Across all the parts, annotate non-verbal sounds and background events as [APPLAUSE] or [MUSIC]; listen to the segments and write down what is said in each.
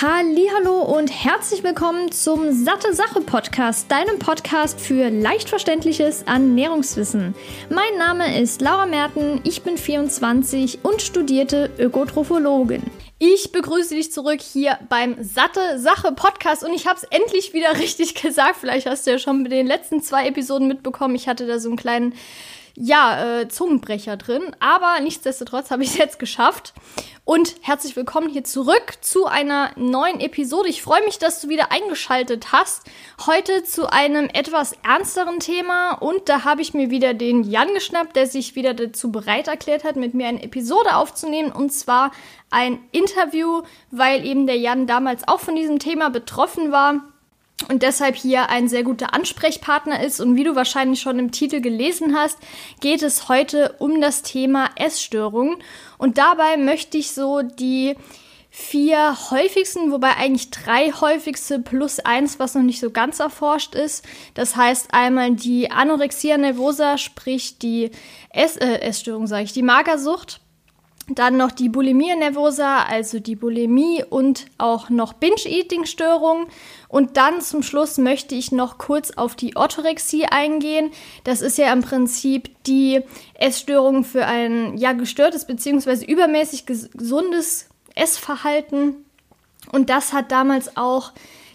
Hallo und herzlich willkommen zum Satte Sache Podcast, deinem Podcast für leicht verständliches Ernährungswissen. Mein Name ist Laura Merten, ich bin 24 und studierte Ökotrophologin. Ich begrüße dich zurück hier beim Satte Sache Podcast und ich habe es endlich wieder [LAUGHS] richtig gesagt. Vielleicht hast du ja schon mit den letzten zwei Episoden mitbekommen. Ich hatte da so einen kleinen ja, äh, Zungenbrecher drin. Aber nichtsdestotrotz habe ich es jetzt geschafft. Und herzlich willkommen hier zurück zu einer neuen Episode. Ich freue mich, dass du wieder eingeschaltet hast. Heute zu einem etwas ernsteren Thema. Und da habe ich mir wieder den Jan geschnappt, der sich wieder dazu bereit erklärt hat, mit mir eine Episode aufzunehmen. Und zwar ein Interview, weil eben der Jan damals auch von diesem Thema betroffen war und deshalb hier ein sehr guter Ansprechpartner ist. Und wie du wahrscheinlich schon im Titel gelesen hast, geht es heute um das Thema Essstörungen. Und dabei möchte ich so die vier häufigsten, wobei eigentlich drei häufigste plus eins, was noch nicht so ganz erforscht ist. Das heißt einmal die Anorexia nervosa, sprich die Ess äh, Essstörung, sage ich, die Magersucht. Dann noch die Bulimia nervosa, also die Bulimie und auch noch Binge-Eating-Störungen. Und dann zum Schluss möchte ich noch kurz auf die Orthorexie eingehen. Das ist ja im Prinzip die Essstörung für ein ja gestörtes bzw. übermäßig gesundes Essverhalten. Und das hat damals auch,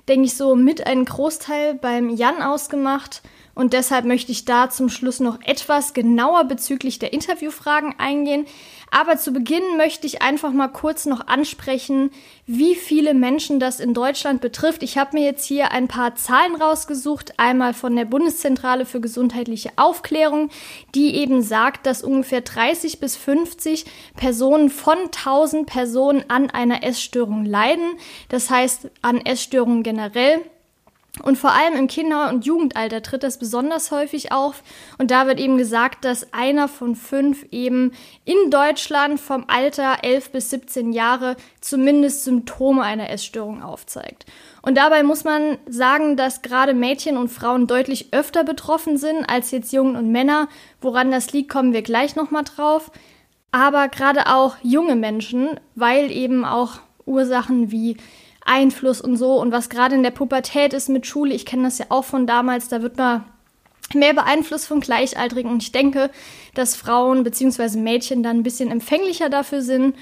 denke ich, so mit einen Großteil beim Jan ausgemacht. Und deshalb möchte ich da zum Schluss noch etwas genauer bezüglich der Interviewfragen eingehen. Aber zu Beginn möchte ich einfach mal kurz noch ansprechen, wie viele Menschen das in Deutschland betrifft. Ich habe mir jetzt hier ein paar Zahlen rausgesucht, einmal von der Bundeszentrale für gesundheitliche Aufklärung, die eben sagt, dass ungefähr 30 bis 50 Personen von 1000 Personen an einer Essstörung leiden. Das heißt an Essstörungen generell. Und vor allem im Kinder- und Jugendalter tritt das besonders häufig auf. Und da wird eben gesagt, dass einer von fünf eben in Deutschland vom Alter 11 bis 17 Jahre zumindest Symptome einer Essstörung aufzeigt. Und dabei muss man sagen, dass gerade Mädchen und Frauen deutlich öfter betroffen sind als jetzt Jungen und Männer. Woran das liegt, kommen wir gleich nochmal drauf. Aber gerade auch junge Menschen, weil eben auch Ursachen wie Einfluss und so und was gerade in der Pubertät ist mit Schule. Ich kenne das ja auch von damals, da wird man mehr beeinflusst von Gleichaltrigen und ich denke, dass Frauen bzw. Mädchen dann ein bisschen empfänglicher dafür sind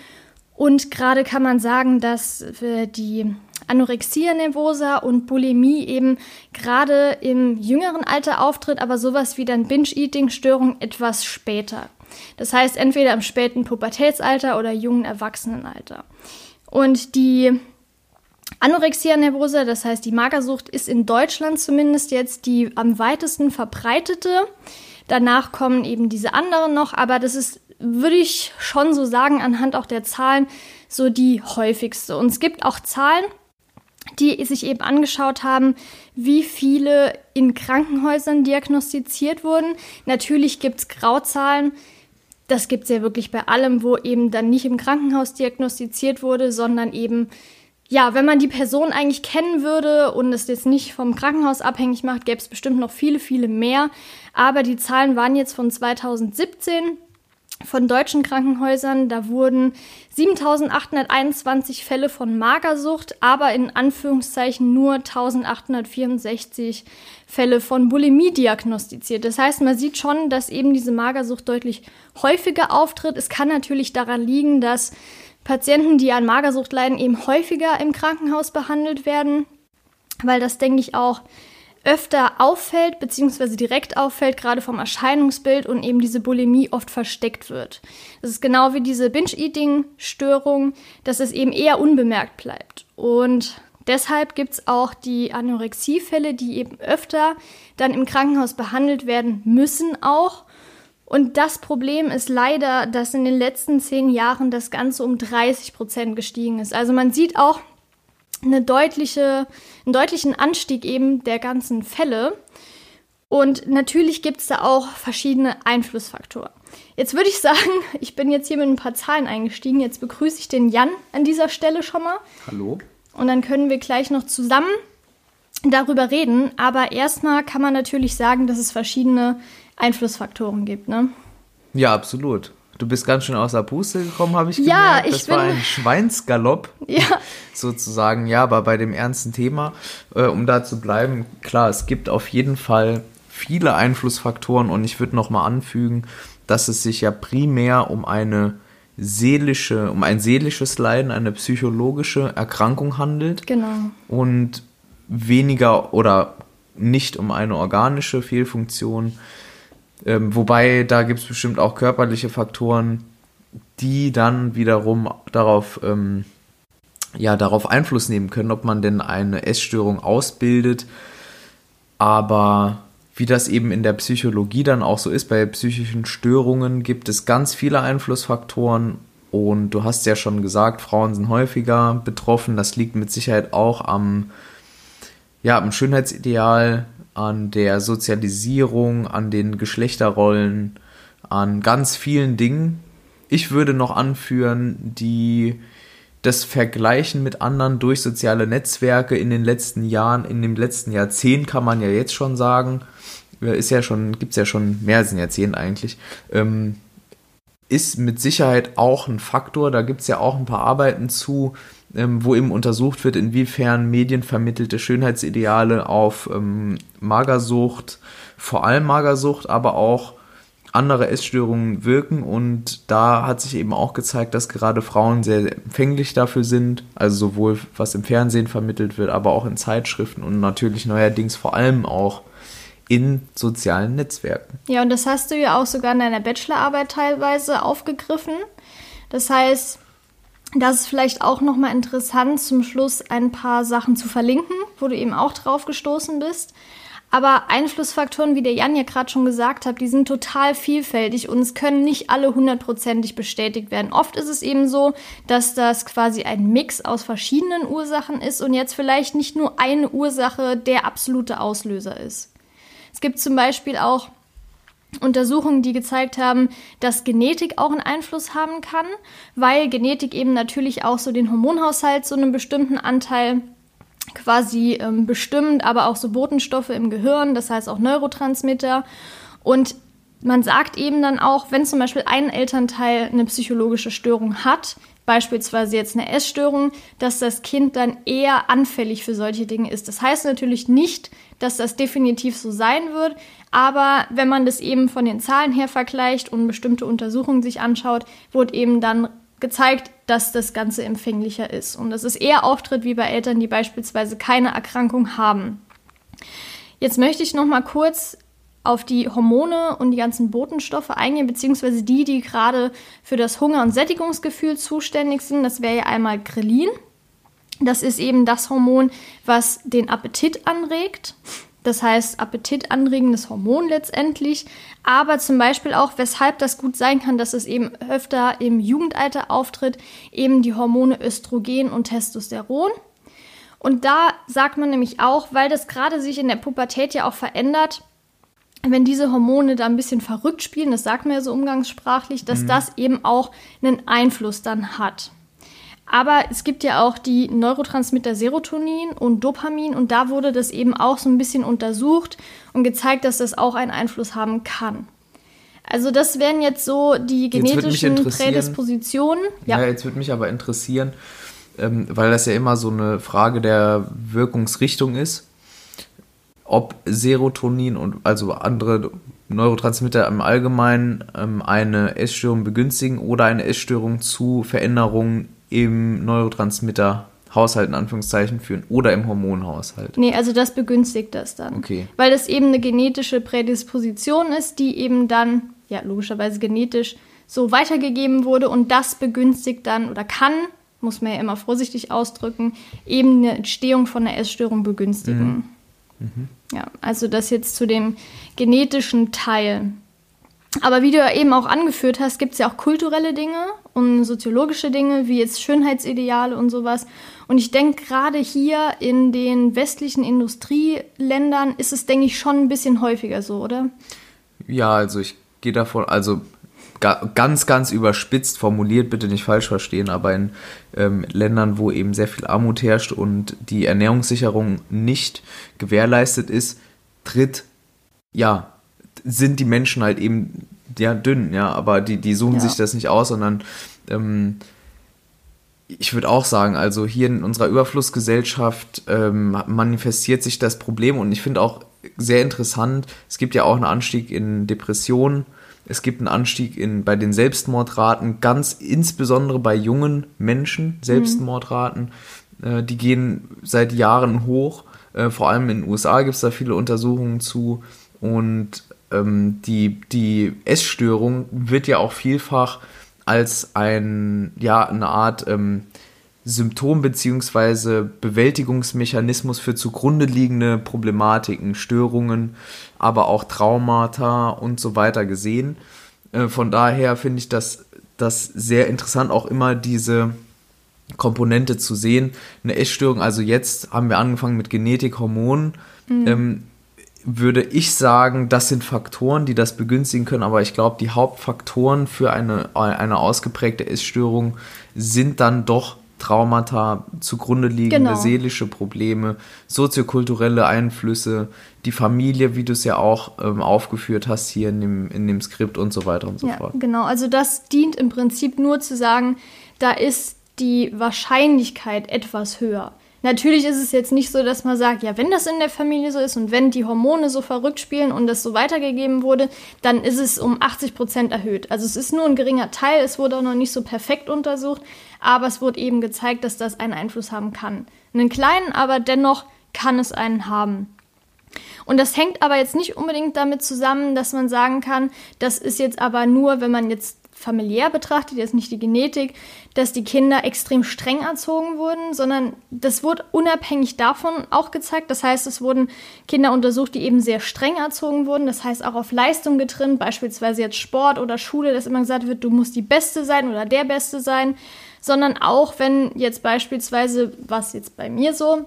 und gerade kann man sagen, dass die Anorexia nervosa und Bulimie eben gerade im jüngeren Alter auftritt, aber sowas wie dann Binge-Eating-Störung etwas später. Das heißt entweder im späten Pubertätsalter oder jungen Erwachsenenalter. Und die Anorexia nervosa, das heißt die Magersucht, ist in Deutschland zumindest jetzt die am weitesten verbreitete. Danach kommen eben diese anderen noch, aber das ist, würde ich schon so sagen, anhand auch der Zahlen so die häufigste. Und es gibt auch Zahlen, die sich eben angeschaut haben, wie viele in Krankenhäusern diagnostiziert wurden. Natürlich gibt es Grauzahlen. Das gibt es ja wirklich bei allem, wo eben dann nicht im Krankenhaus diagnostiziert wurde, sondern eben ja, wenn man die Person eigentlich kennen würde und es jetzt nicht vom Krankenhaus abhängig macht, gäbe es bestimmt noch viele, viele mehr. Aber die Zahlen waren jetzt von 2017 von deutschen Krankenhäusern. Da wurden 7821 Fälle von Magersucht, aber in Anführungszeichen nur 1864 Fälle von Bulimie diagnostiziert. Das heißt, man sieht schon, dass eben diese Magersucht deutlich häufiger auftritt. Es kann natürlich daran liegen, dass Patienten, die an Magersucht leiden, eben häufiger im Krankenhaus behandelt werden, weil das, denke ich, auch öfter auffällt, beziehungsweise direkt auffällt, gerade vom Erscheinungsbild und eben diese Bulimie oft versteckt wird. Das ist genau wie diese Binge-Eating-Störung, dass es eben eher unbemerkt bleibt. Und deshalb gibt es auch die Anorexie-Fälle, die eben öfter dann im Krankenhaus behandelt werden müssen auch und das Problem ist leider, dass in den letzten zehn Jahren das Ganze um 30 Prozent gestiegen ist. Also man sieht auch eine deutliche, einen deutlichen Anstieg eben der ganzen Fälle. Und natürlich gibt es da auch verschiedene Einflussfaktoren. Jetzt würde ich sagen, [LAUGHS] ich bin jetzt hier mit ein paar Zahlen eingestiegen. Jetzt begrüße ich den Jan an dieser Stelle schon mal. Hallo. Und dann können wir gleich noch zusammen darüber reden. Aber erstmal kann man natürlich sagen, dass es verschiedene Einflussfaktoren gibt, ne? Ja, absolut. du bist ganz schön aus der Puste gekommen, habe ich ja, gemerkt. Das ich war bin- ein Schweinsgalopp, [LAUGHS] Ja, sozusagen. Ja, aber bei dem ernsten Thema, äh, um da zu bleiben, klar, es gibt auf jeden Fall viele Einflussfaktoren und ich würde nochmal anfügen, dass es sich ja primär um eine seelische, um ein seelisches Leiden, eine psychologische Erkrankung handelt genau. und weniger oder nicht um eine organische Fehlfunktion. Ähm, wobei da gibt es bestimmt auch körperliche Faktoren, die dann wiederum darauf, ähm, ja, darauf Einfluss nehmen können, ob man denn eine Essstörung ausbildet. Aber wie das eben in der Psychologie dann auch so ist, bei psychischen Störungen gibt es ganz viele Einflussfaktoren. Und du hast ja schon gesagt, Frauen sind häufiger betroffen. Das liegt mit Sicherheit auch am, ja, am Schönheitsideal, an der Sozialisierung, an den Geschlechterrollen, an ganz vielen Dingen. Ich würde noch anführen, die das Vergleichen mit anderen durch soziale Netzwerke in den letzten Jahren, in dem letzten Jahrzehnt kann man ja jetzt schon sagen, äh, ist ja schon, gibt es ja schon mehr als ein Jahrzehnt eigentlich, ähm, ist mit Sicherheit auch ein Faktor. Da gibt es ja auch ein paar Arbeiten zu, ähm, wo eben untersucht wird, inwiefern medienvermittelte Schönheitsideale auf ähm, Magersucht, vor allem Magersucht, aber auch andere Essstörungen wirken und da hat sich eben auch gezeigt, dass gerade Frauen sehr empfänglich dafür sind, also sowohl was im Fernsehen vermittelt wird, aber auch in Zeitschriften und natürlich neuerdings vor allem auch in sozialen Netzwerken. Ja, und das hast du ja auch sogar in deiner Bachelorarbeit teilweise aufgegriffen. Das heißt, das ist vielleicht auch nochmal interessant, zum Schluss ein paar Sachen zu verlinken, wo du eben auch drauf gestoßen bist. Aber Einflussfaktoren, wie der Jan ja gerade schon gesagt hat, die sind total vielfältig und es können nicht alle hundertprozentig bestätigt werden. Oft ist es eben so, dass das quasi ein Mix aus verschiedenen Ursachen ist und jetzt vielleicht nicht nur eine Ursache der absolute Auslöser ist. Es gibt zum Beispiel auch Untersuchungen, die gezeigt haben, dass Genetik auch einen Einfluss haben kann, weil Genetik eben natürlich auch so den Hormonhaushalt zu einem bestimmten Anteil quasi ähm, bestimmt, aber auch so Botenstoffe im Gehirn, das heißt auch Neurotransmitter. Und man sagt eben dann auch, wenn zum Beispiel ein Elternteil eine psychologische Störung hat, beispielsweise jetzt eine Essstörung, dass das Kind dann eher anfällig für solche Dinge ist. Das heißt natürlich nicht, dass das definitiv so sein wird, aber wenn man das eben von den Zahlen her vergleicht und bestimmte Untersuchungen sich anschaut, wird eben dann gezeigt, dass das Ganze empfänglicher ist und dass es eher auftritt wie bei Eltern, die beispielsweise keine Erkrankung haben. Jetzt möchte ich noch mal kurz auf die Hormone und die ganzen Botenstoffe eingehen, beziehungsweise die, die gerade für das Hunger- und Sättigungsgefühl zuständig sind. Das wäre ja einmal Grelin. Das ist eben das Hormon, was den Appetit anregt. Das heißt, appetitanregendes Hormon letztendlich. Aber zum Beispiel auch, weshalb das gut sein kann, dass es eben öfter im Jugendalter auftritt, eben die Hormone Östrogen und Testosteron. Und da sagt man nämlich auch, weil das gerade sich in der Pubertät ja auch verändert, wenn diese Hormone da ein bisschen verrückt spielen, das sagt man ja so umgangssprachlich, dass das eben auch einen Einfluss dann hat. Aber es gibt ja auch die Neurotransmitter Serotonin und Dopamin und da wurde das eben auch so ein bisschen untersucht und gezeigt, dass das auch einen Einfluss haben kann. Also das wären jetzt so die genetischen Prädispositionen. Ja, Ja, jetzt würde mich aber interessieren, ähm, weil das ja immer so eine Frage der Wirkungsrichtung ist, ob Serotonin und also andere Neurotransmitter im Allgemeinen ähm, eine Essstörung begünstigen oder eine Essstörung zu Veränderungen im Neurotransmitterhaushalt in Anführungszeichen führen oder im Hormonhaushalt. nee, also das begünstigt das dann. Okay. Weil das eben eine genetische Prädisposition ist, die eben dann, ja, logischerweise genetisch so weitergegeben wurde und das begünstigt dann oder kann, muss man ja immer vorsichtig ausdrücken, eben eine Entstehung von einer Essstörung begünstigen. Ja, also das jetzt zu dem genetischen Teil. Aber wie du ja eben auch angeführt hast, gibt es ja auch kulturelle Dinge und soziologische Dinge, wie jetzt Schönheitsideale und sowas. Und ich denke, gerade hier in den westlichen Industrieländern ist es, denke ich, schon ein bisschen häufiger so, oder? Ja, also ich gehe davon, also ganz, ganz überspitzt formuliert, bitte nicht falsch verstehen, aber in ähm, Ländern, wo eben sehr viel Armut herrscht und die Ernährungssicherung nicht gewährleistet ist, tritt, ja, sind die Menschen halt eben ja, dünn, ja, aber die, die suchen Ja. sich das nicht aus, sondern ähm, ich würde auch sagen, also hier in unserer Überflussgesellschaft ähm, manifestiert sich das Problem und ich finde auch sehr interessant, es gibt ja auch einen Anstieg in Depressionen, es gibt einen Anstieg in, bei den Selbstmordraten, ganz insbesondere bei jungen Menschen, Selbstmordraten, äh, die gehen seit Jahren hoch. Äh, vor allem in den USA gibt es da viele Untersuchungen zu. Und ähm, die, die Essstörung wird ja auch vielfach als ein, ja, eine Art ähm, Symptom bzw. Bewältigungsmechanismus für zugrunde liegende Problematiken, Störungen, aber auch Traumata und so weiter gesehen. Äh, von daher finde ich das, das sehr interessant, auch immer diese Komponente zu sehen. Eine Essstörung, also jetzt haben wir angefangen mit Genetik, Hormonen. Ähm, würde ich sagen, das sind Faktoren, die das begünstigen können, aber ich glaube, die Hauptfaktoren für eine, eine ausgeprägte Essstörung sind dann doch Traumata, zugrunde liegende Genau. seelische Probleme, soziokulturelle Einflüsse, die Familie, wie du es ja auch ähm, aufgeführt hast hier in dem, in dem Skript und so weiter und so Ja, fort. genau. Also das dient im Prinzip nur zu sagen, da ist die Wahrscheinlichkeit etwas höher. Natürlich ist es jetzt nicht so, dass man sagt, ja, wenn das in der Familie so ist und wenn die Hormone so verrückt spielen und das so weitergegeben wurde, dann ist es um 80 Prozent erhöht. Also es ist nur ein geringer Teil, es wurde auch noch nicht so perfekt untersucht, aber es wurde eben gezeigt, dass das einen Einfluss haben kann. Einen kleinen, aber dennoch kann es einen haben. Und das hängt aber jetzt nicht unbedingt damit zusammen, dass man sagen kann, das ist jetzt aber nur, wenn man jetzt familiär betrachtet, jetzt nicht die Genetik, dass die Kinder extrem streng erzogen wurden, sondern das wurde unabhängig davon auch gezeigt. Das heißt, es wurden Kinder untersucht, die eben sehr streng erzogen wurden, das heißt auch auf Leistung getrimmt, beispielsweise jetzt Sport oder Schule, dass immer gesagt wird, du musst die Beste sein oder der Beste sein, sondern auch wenn jetzt beispielsweise, was jetzt bei mir so,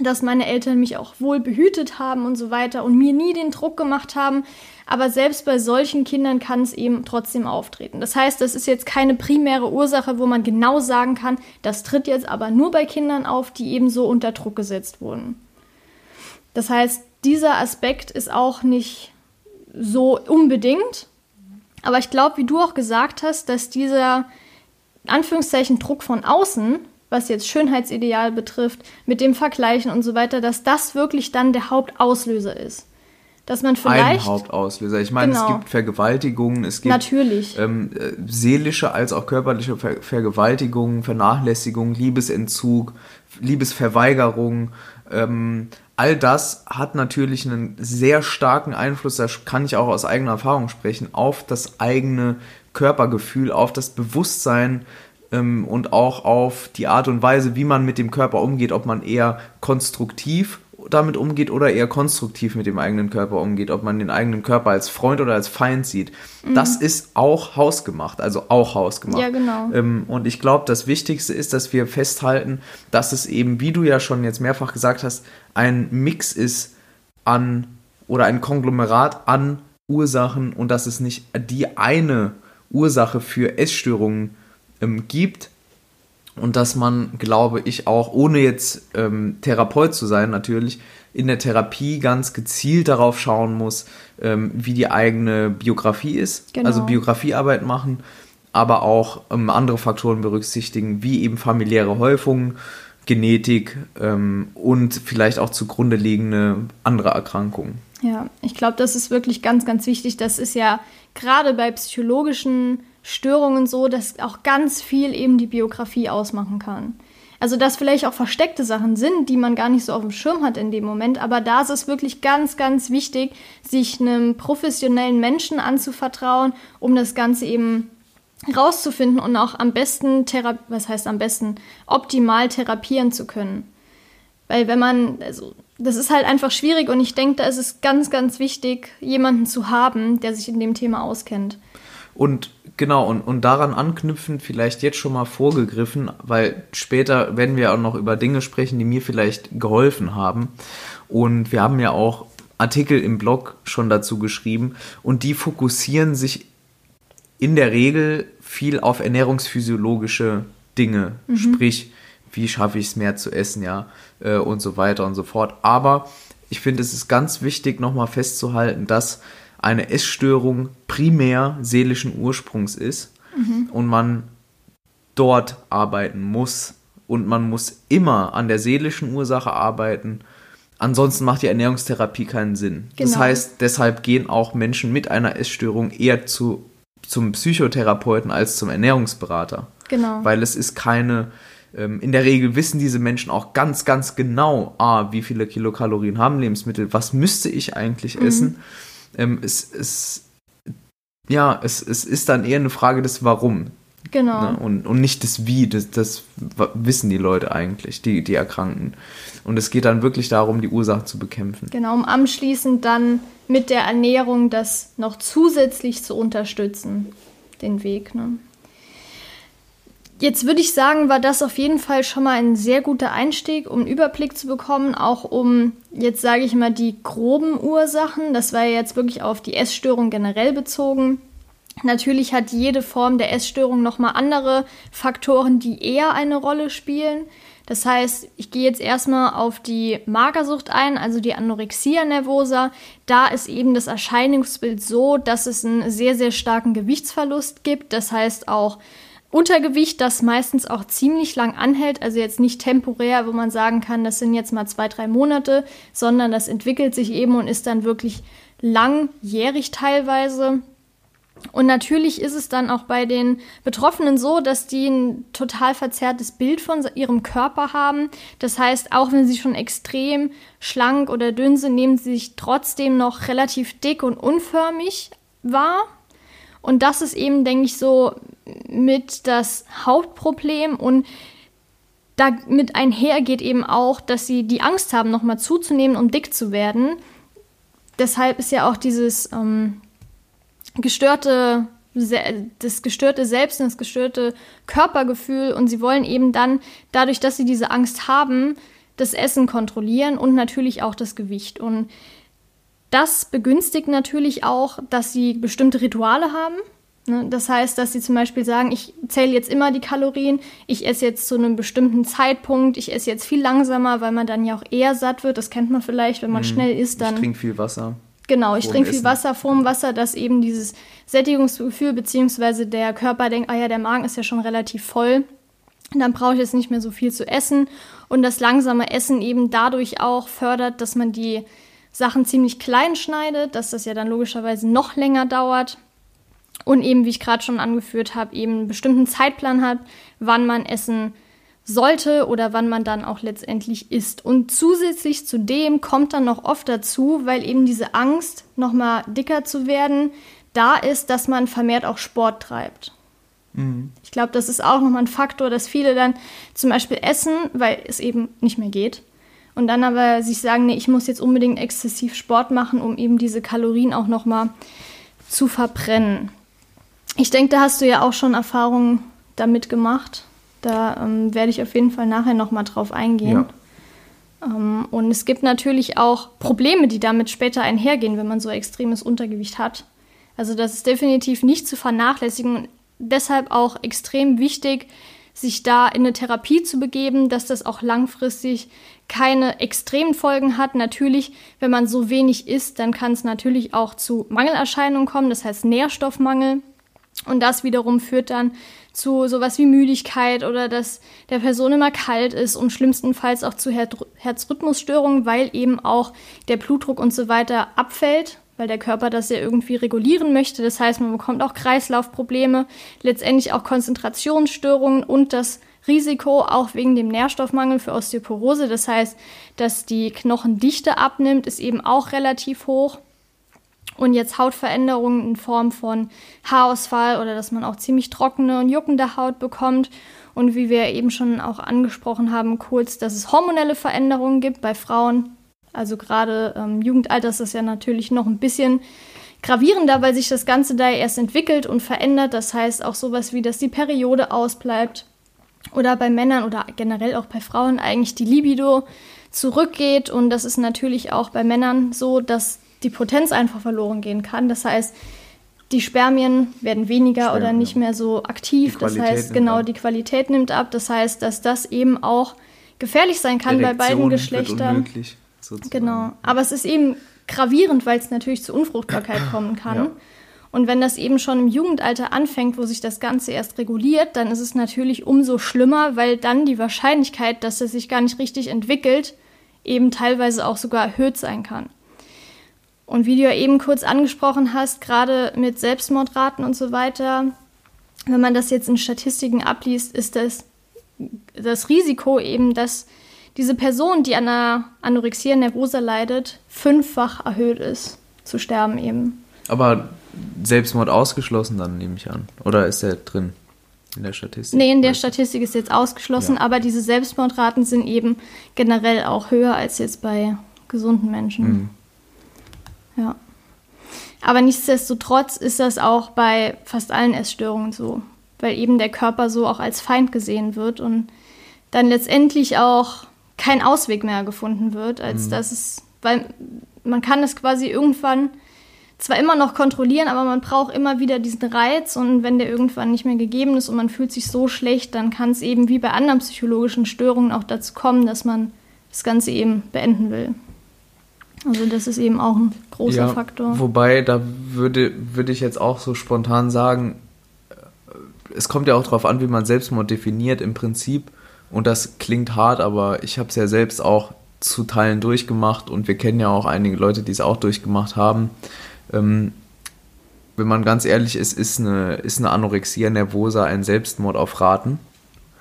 dass meine Eltern mich auch wohl behütet haben und so weiter und mir nie den Druck gemacht haben. Aber selbst bei solchen Kindern kann es eben trotzdem auftreten. Das heißt, das ist jetzt keine primäre Ursache, wo man genau sagen kann, das tritt jetzt aber nur bei Kindern auf, die eben so unter Druck gesetzt wurden. Das heißt, dieser Aspekt ist auch nicht so unbedingt. Aber ich glaube, wie du auch gesagt hast, dass dieser Anführungszeichen Druck von außen, was jetzt Schönheitsideal betrifft, mit dem Vergleichen und so weiter, dass das wirklich dann der Hauptauslöser ist. Dass man Ein vielleicht Hauptauslöser. Ich meine, Genau. es gibt Vergewaltigungen, es gibt natürlich, ähm, äh, seelische als auch körperliche Ver Vergewaltigung, Vernachlässigung, Liebesentzug, Liebesverweigerung. Ähm, all das hat natürlich einen sehr starken Einfluss, da kann ich auch aus eigener Erfahrung sprechen, auf das eigene Körpergefühl, auf das Bewusstsein ähm, und auch auf die Art und Weise, wie man mit dem Körper umgeht, ob man eher konstruktiv damit umgeht oder eher konstruktiv mit dem eigenen Körper umgeht, ob man den eigenen Körper als Freund oder als Feind sieht. Das ist auch hausgemacht, also auch hausgemacht. Ja, genau. Ähm, und ich glaube, das Wichtigste ist, dass wir festhalten, dass es eben, wie du ja schon jetzt mehrfach gesagt hast, ein Mix ist an oder ein Konglomerat an Ursachen und dass es nicht die eine Ursache für Essstörungen ähm, gibt, und dass man, glaube ich, auch, ohne jetzt ähm, Therapeut zu sein, natürlich, in der Therapie ganz gezielt darauf schauen muss, ähm, wie die eigene Biografie ist. Genau. Also Biografiearbeit machen, aber auch ähm, andere Faktoren berücksichtigen, wie eben familiäre Häufungen, Genetik ähm, und vielleicht auch zugrunde liegende andere Erkrankungen. Ja, ich glaube, das ist wirklich ganz, ganz wichtig. Das ist ja gerade bei psychologischen Störungen so, dass auch ganz viel eben die Biografie ausmachen kann. Also, dass vielleicht auch versteckte Sachen sind, die man gar nicht so auf dem Schirm hat in dem Moment, aber da ist es wirklich ganz, ganz wichtig, sich einem professionellen Menschen anzuvertrauen, um das Ganze eben rauszufinden und auch am besten, thera was heißt am besten, optimal therapieren zu können. Weil wenn man, also das ist halt einfach schwierig und ich denke, da ist es ganz, ganz wichtig, jemanden zu haben, der sich in dem Thema auskennt. Und genau, und, und daran anknüpfend vielleicht jetzt schon mal vorgegriffen, weil später werden wir auch noch über Dinge sprechen, die mir vielleicht geholfen haben. Und wir haben ja auch Artikel im Blog schon dazu geschrieben und die fokussieren sich in der Regel viel auf ernährungsphysiologische Dinge, sprich, wie schaffe ich es mehr zu essen, ja, äh, und so weiter und so fort. Aber ich finde, es ist ganz wichtig, nochmal festzuhalten, dass eine Essstörung primär seelischen Ursprungs ist mhm. und man dort arbeiten muss. Und man muss immer an der seelischen Ursache arbeiten. Ansonsten macht die Ernährungstherapie keinen Sinn. Genau. Das heißt, deshalb gehen auch Menschen mit einer Essstörung eher zu, zum Psychotherapeuten als zum Ernährungsberater. Genau. Weil es ist keine, ähm, in der Regel wissen diese Menschen auch ganz, ganz genau, ah, wie viele Kilokalorien haben Lebensmittel, was müsste ich eigentlich mhm. essen. Ähm, es, es, ja, es, es ist dann eher eine Frage des Warum. Genau. Ne? Und, und nicht das Wie, das, das wissen die Leute eigentlich, die, die Erkrankten. Und es geht dann wirklich darum, die Ursache zu bekämpfen. Genau, um anschließend dann mit der Ernährung das noch zusätzlich zu unterstützen, den Weg. Ne? Jetzt würde ich sagen, war das auf jeden Fall schon mal ein sehr guter Einstieg, um einen Überblick zu bekommen, auch um jetzt sage ich mal die groben Ursachen. Das war ja jetzt wirklich auf die Essstörung generell bezogen. Natürlich hat jede Form der Essstörung nochmal andere Faktoren, die eher eine Rolle spielen. Das heißt, ich gehe jetzt erstmal auf die Magersucht ein, also die Anorexia nervosa. Da ist eben das Erscheinungsbild so, dass es einen sehr, sehr starken Gewichtsverlust gibt. Das heißt auch Untergewicht, das meistens auch ziemlich lang anhält, also jetzt nicht temporär, wo man sagen kann, das sind jetzt mal zwei, drei Monate, sondern das entwickelt sich eben und ist dann wirklich langjährig teilweise. Und natürlich ist es dann auch bei den Betroffenen so, dass die ein total verzerrtes Bild von ihrem Körper haben. Das heißt, auch wenn sie schon extrem schlank oder dünn sind, nehmen sie sich trotzdem noch relativ dick und unförmig wahr. Und das ist eben, denke ich, so mit das Hauptproblem. Und damit einher geht eben auch, dass sie die Angst haben, nochmal zuzunehmen, um dick zu werden. Deshalb ist ja auch dieses ähm, gestörte das gestörte Selbst und das gestörte Körpergefühl und sie wollen eben dann, dadurch, dass sie diese Angst haben, das Essen kontrollieren und natürlich auch das Gewicht. Und das begünstigt natürlich auch, dass sie bestimmte Rituale haben. Ne? Das heißt, dass sie zum Beispiel sagen, ich zähle jetzt immer die Kalorien, ich esse jetzt zu einem bestimmten Zeitpunkt, ich esse jetzt viel langsamer, weil man dann ja auch eher satt wird. Das kennt man vielleicht, wenn man mhm. schnell isst, dann. Ich trinke viel Wasser. Genau, ich trinke viel Wasser vorm Wasser, dass eben dieses Sättigungsgefühl beziehungsweise der Körper denkt, ah ja, der Magen ist ja schon relativ voll, dann brauche ich jetzt nicht mehr so viel zu essen. Und das langsame Essen eben dadurch auch fördert, dass man die Sachen ziemlich klein schneidet, dass das ja dann logischerweise noch länger dauert. Und eben, wie ich gerade schon angeführt habe, eben einen bestimmten Zeitplan hat, wann man Essen sollte oder wann man dann auch letztendlich isst. Und zusätzlich zu dem kommt dann noch oft dazu, weil eben diese Angst, nochmal dicker zu werden, da ist, dass man vermehrt auch Sport treibt. Mhm. Ich glaube, das ist auch nochmal ein Faktor, dass viele dann zum Beispiel essen, weil es eben nicht mehr geht. Und dann aber sich sagen, nee, ich muss jetzt unbedingt exzessiv Sport machen, um eben diese Kalorien auch nochmal zu verbrennen. Ich denke, da hast du ja auch schon Erfahrungen damit gemacht. Da ähm, werde ich auf jeden Fall nachher nochmal drauf eingehen. Ja. Ähm, und es gibt natürlich auch Probleme, die damit später einhergehen, wenn man so extremes Untergewicht hat. Also das ist definitiv nicht zu vernachlässigen und deshalb auch extrem wichtig, sich da in eine Therapie zu begeben, dass das auch langfristig keine extremen Folgen hat. Natürlich, wenn man so wenig isst, dann kann es natürlich auch zu Mangelerscheinungen kommen, das heißt Nährstoffmangel. Und das wiederum führt dann zu sowas wie Müdigkeit oder dass der Person immer kalt ist und schlimmstenfalls auch zu Her Herzrhythmusstörungen, weil eben auch der Blutdruck und so weiter abfällt, weil der Körper das ja irgendwie regulieren möchte. Das heißt, man bekommt auch Kreislaufprobleme, letztendlich auch Konzentrationsstörungen und das Risiko auch wegen dem Nährstoffmangel für Osteoporose. Das heißt, dass die Knochendichte abnimmt, ist eben auch relativ hoch. Und jetzt Hautveränderungen in Form von Haarausfall oder dass man auch ziemlich trockene und juckende Haut bekommt. Und wie wir eben schon auch angesprochen haben, kurz, dass es hormonelle Veränderungen gibt bei Frauen. Also gerade im ähm, Jugendalter ist das ja natürlich noch ein bisschen gravierender, weil sich das Ganze da erst entwickelt und verändert. Das heißt auch sowas wie, dass die Periode ausbleibt oder bei Männern oder generell auch bei Frauen eigentlich die Libido zurückgeht. Und das ist natürlich auch bei Männern so, dass die Potenz einfach verloren gehen kann. Das heißt, die Spermien werden weniger Spermien. oder nicht mehr so aktiv. Das heißt, genau, ab. die Qualität nimmt ab. Das heißt, dass das eben auch gefährlich sein kann Erektion bei beiden Geschlechtern. Unmöglich, genau. Aber es ist eben gravierend, weil es natürlich zu Unfruchtbarkeit kommen kann. Ja. Und wenn das eben schon im Jugendalter anfängt, wo sich das Ganze erst reguliert, dann ist es natürlich umso schlimmer, weil dann die Wahrscheinlichkeit, dass es sich gar nicht richtig entwickelt, eben teilweise auch sogar erhöht sein kann. Und wie du ja eben kurz angesprochen hast, gerade mit Selbstmordraten und so weiter, wenn man das jetzt in Statistiken abliest, ist das das Risiko eben, dass diese Person, die an einer Anorexia nervosa leidet, fünffach erhöht ist, zu sterben eben. Aber Selbstmord ausgeschlossen dann, nehme ich an. Oder ist der drin in der Statistik? Nee, in der Statistik ist jetzt ausgeschlossen, ja. aber diese Selbstmordraten sind eben generell auch höher als jetzt bei gesunden Menschen. Mhm. Ja. Aber nichtsdestotrotz ist das auch bei fast allen Essstörungen so, weil eben der Körper so auch als Feind gesehen wird und dann letztendlich auch kein Ausweg mehr gefunden wird, als mhm. dass es, weil man kann es quasi irgendwann zwar immer noch kontrollieren, aber man braucht immer wieder diesen Reiz und wenn der irgendwann nicht mehr gegeben ist und man fühlt sich so schlecht, dann kann es eben wie bei anderen psychologischen Störungen auch dazu kommen, dass man das Ganze eben beenden will. Also das ist eben auch ein großer ja, Faktor. Wobei, da würde, würde ich jetzt auch so spontan sagen, es kommt ja auch darauf an, wie man Selbstmord definiert im Prinzip. Und das klingt hart, aber ich habe es ja selbst auch zu Teilen durchgemacht und wir kennen ja auch einige Leute, die es auch durchgemacht haben. Ähm, wenn man ganz ehrlich ist, ist eine, ist eine Anorexia nervosa ein Selbstmord auf Raten.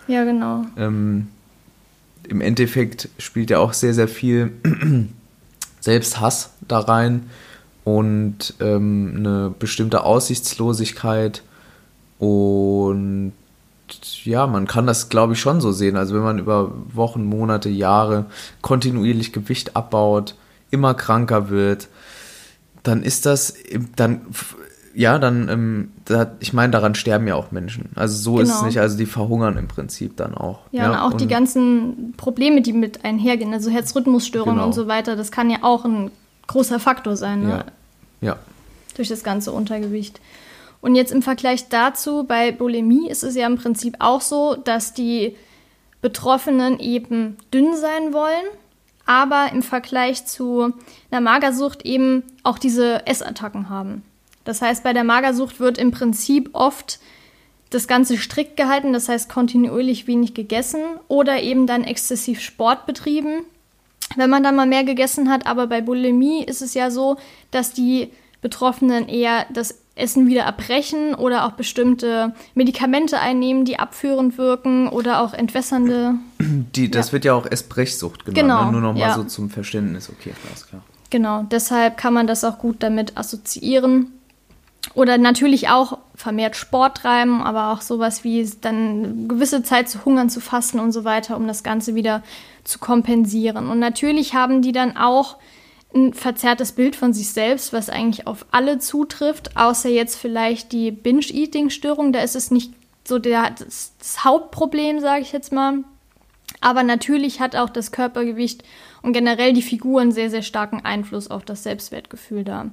Ja, genau. Ähm, Im Endeffekt spielt ja auch sehr, sehr viel [CLEARS THROAT] Selbsthass da rein und ähm, eine bestimmte Aussichtslosigkeit. Und ja, man kann das, glaube ich, schon so sehen. Also wenn man über Wochen, Monate, Jahre kontinuierlich Gewicht abbaut, immer kranker wird, dann ist das, dann, ja, dann, ähm, da, ich meine, daran sterben ja auch Menschen. Also so genau. ist es genau. nicht, also die verhungern im Prinzip dann auch. Ja, ja und auch die ganzen Probleme, die mit einhergehen, also Herzrhythmusstörungen genau. und so weiter, das kann ja auch ein großer Faktor sein, ne? Ja. ja. Durch das ganze Untergewicht. Und jetzt im Vergleich dazu, bei Bulimie ist es ja im Prinzip auch so, dass die Betroffenen eben dünn sein wollen aber im Vergleich zu einer Magersucht eben auch diese Essattacken haben. Das heißt, bei der Magersucht wird im Prinzip oft das Ganze strikt gehalten, das heißt kontinuierlich wenig gegessen oder eben dann exzessiv Sport betrieben, wenn man dann mal mehr gegessen hat. Aber bei Bulimie ist es ja so, dass die Betroffenen eher das Essen wieder abbrechen oder auch bestimmte Medikamente einnehmen, die abführend wirken oder auch entwässernde. Die, das ja. wird ja auch Essbrechsucht genannt. Genau, ne? Nur nochmal ja. so zum Verständnis. Okay, alles klar. Genau, deshalb kann man das auch gut damit assoziieren. Oder natürlich auch vermehrt Sport treiben, aber auch sowas wie dann gewisse Zeit zu hungern, zu fasten und so weiter, um das Ganze wieder zu kompensieren. Und natürlich haben die dann auch ein verzerrtes Bild von sich selbst, was eigentlich auf alle zutrifft, außer jetzt vielleicht die Binge-Eating-Störung. Da ist es nicht so der, das, das Hauptproblem, sage ich jetzt mal. Aber natürlich hat auch das Körpergewicht und generell die Figur einen sehr, sehr starken Einfluss auf das Selbstwertgefühl da.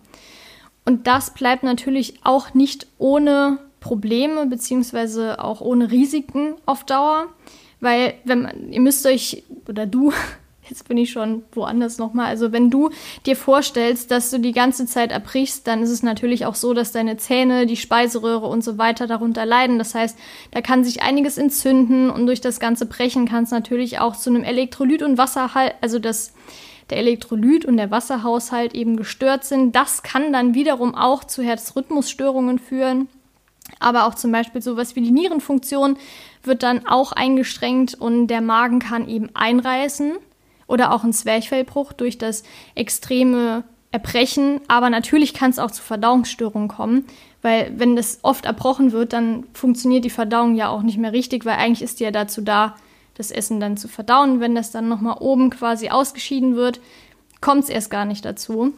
Und das bleibt natürlich auch nicht ohne Probleme beziehungsweise auch ohne Risiken auf Dauer, weil wenn man, ihr müsst euch oder du jetzt bin ich schon woanders nochmal. Also wenn du dir vorstellst, dass du die ganze Zeit erbrichst, dann ist es natürlich auch so, dass deine Zähne, die Speiseröhre und so weiter darunter leiden. Das heißt, da kann sich einiges entzünden und durch das ganze Brechen kann es natürlich auch zu einem Elektrolyt- und Wasserhalt, also das der Elektrolyt und der Wasserhaushalt eben gestört sind. Das kann dann wiederum auch zu Herzrhythmusstörungen führen. Aber auch zum Beispiel sowas wie die Nierenfunktion wird dann auch eingeschränkt und der Magen kann eben einreißen oder auch ein Zwerchfellbruch durch das extreme Erbrechen. Aber natürlich kann es auch zu Verdauungsstörungen kommen, weil wenn das oft erbrochen wird, dann funktioniert die Verdauung ja auch nicht mehr richtig, weil eigentlich ist die ja dazu da, das Essen dann zu verdauen. Wenn das dann nochmal oben quasi ausgeschieden wird, kommt es erst gar nicht dazu.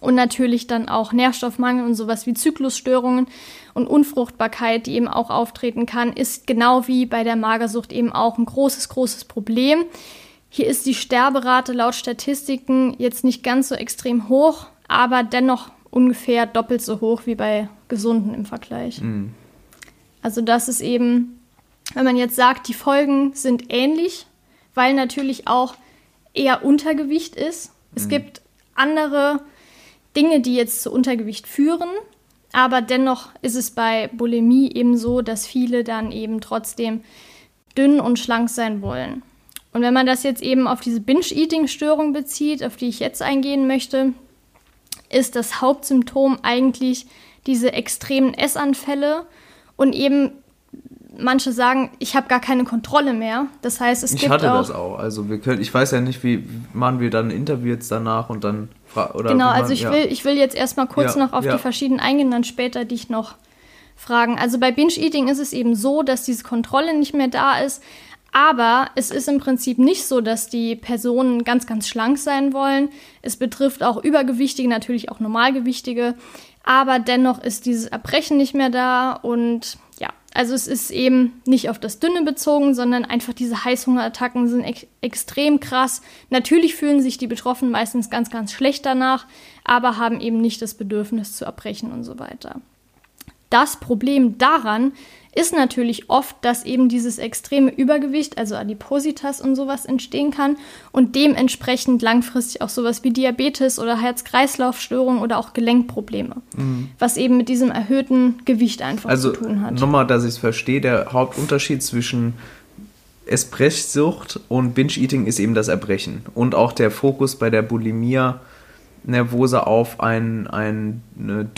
Und natürlich dann auch Nährstoffmangel und sowas wie Zyklusstörungen und Unfruchtbarkeit, die eben auch auftreten kann, ist genau wie bei der Magersucht eben auch ein großes, großes Problem. Hier ist die Sterberate laut Statistiken jetzt nicht ganz so extrem hoch, aber dennoch ungefähr doppelt so hoch wie bei Gesunden im Vergleich. Mhm. Also das ist eben, wenn man jetzt sagt, die Folgen sind ähnlich, weil natürlich auch eher Untergewicht ist. Es mhm. gibt andere Dinge, die jetzt zu Untergewicht führen. Aber dennoch ist es bei Bulimie eben so, dass viele dann eben trotzdem dünn und schlank sein wollen. Und wenn man das jetzt eben auf diese Binge-Eating-Störung bezieht, auf die ich jetzt eingehen möchte, ist das Hauptsymptom eigentlich diese extremen Essanfälle und eben manche sagen, ich habe gar keine Kontrolle mehr. Das heißt, es ich gibt hatte auch das auch. Also wir können, ich weiß ja nicht, wie machen wir dann ein Interview jetzt danach und dann oder Genau, wie man, also ich ja. will, ich will jetzt erstmal kurz Ja, noch auf ja. die verschiedenen eingehen, dann später dich noch fragen. Also bei Binge-Eating ist es eben so, dass diese Kontrolle nicht mehr da ist. Aber es ist im Prinzip nicht so, dass die Personen ganz, ganz schlank sein wollen. Es betrifft auch Übergewichtige, natürlich auch Normalgewichtige. Aber dennoch ist dieses Erbrechen nicht mehr da. Und ja, also es ist eben nicht auf das Dünne bezogen, sondern einfach diese Heißhungerattacken sind ex extrem krass. Natürlich fühlen sich die Betroffenen meistens ganz, ganz schlecht danach, aber haben eben nicht das Bedürfnis zu erbrechen und so weiter. Das Problem daran ist natürlich oft, dass eben dieses extreme Übergewicht, also Adipositas und sowas entstehen kann und dementsprechend langfristig auch sowas wie Diabetes oder Herz-Kreislauf-Störungen oder auch Gelenkprobleme, was eben mit diesem erhöhten Gewicht einfach Also zu tun hat. nochmal, dass ich es verstehe, der Hauptunterschied zwischen Espresssucht und Binge-Eating ist eben das Erbrechen. Und auch der Fokus bei der Bulimia nervose auf ein, ein ne,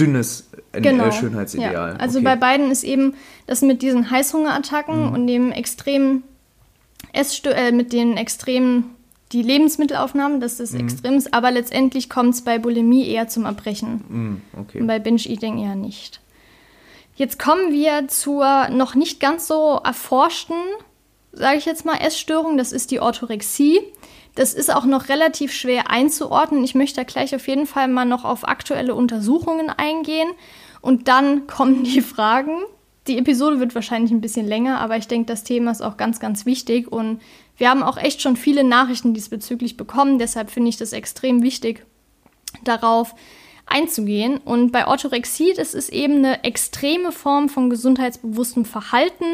dünnes äh, Schönheitsideal. Ja. Also Okay. bei beiden ist eben das mit diesen Heißhungerattacken Mhm. und dem extremen Essstö äh, mit den extremen die Lebensmittelaufnahme, dass das Mhm. extrem ist, aber letztendlich kommt es bei Bulimie eher zum Erbrechen Mm, okay. und bei Binge-Eating eher nicht. Jetzt kommen wir zur noch nicht ganz so erforschten, sage ich jetzt mal, Essstörung. Das ist die Orthorexie. Das ist auch noch relativ schwer einzuordnen. Ich möchte da gleich auf jeden Fall mal noch auf aktuelle Untersuchungen eingehen. Und dann kommen die [LAUGHS] Fragen. Die Episode wird wahrscheinlich ein bisschen länger, aber ich denke, das Thema ist auch ganz, ganz wichtig. Und wir haben auch echt schon viele Nachrichten diesbezüglich bekommen. Deshalb finde ich das extrem wichtig, darauf einzugehen. Und bei Orthorexie, das ist eben eine extreme Form von gesundheitsbewusstem Verhalten.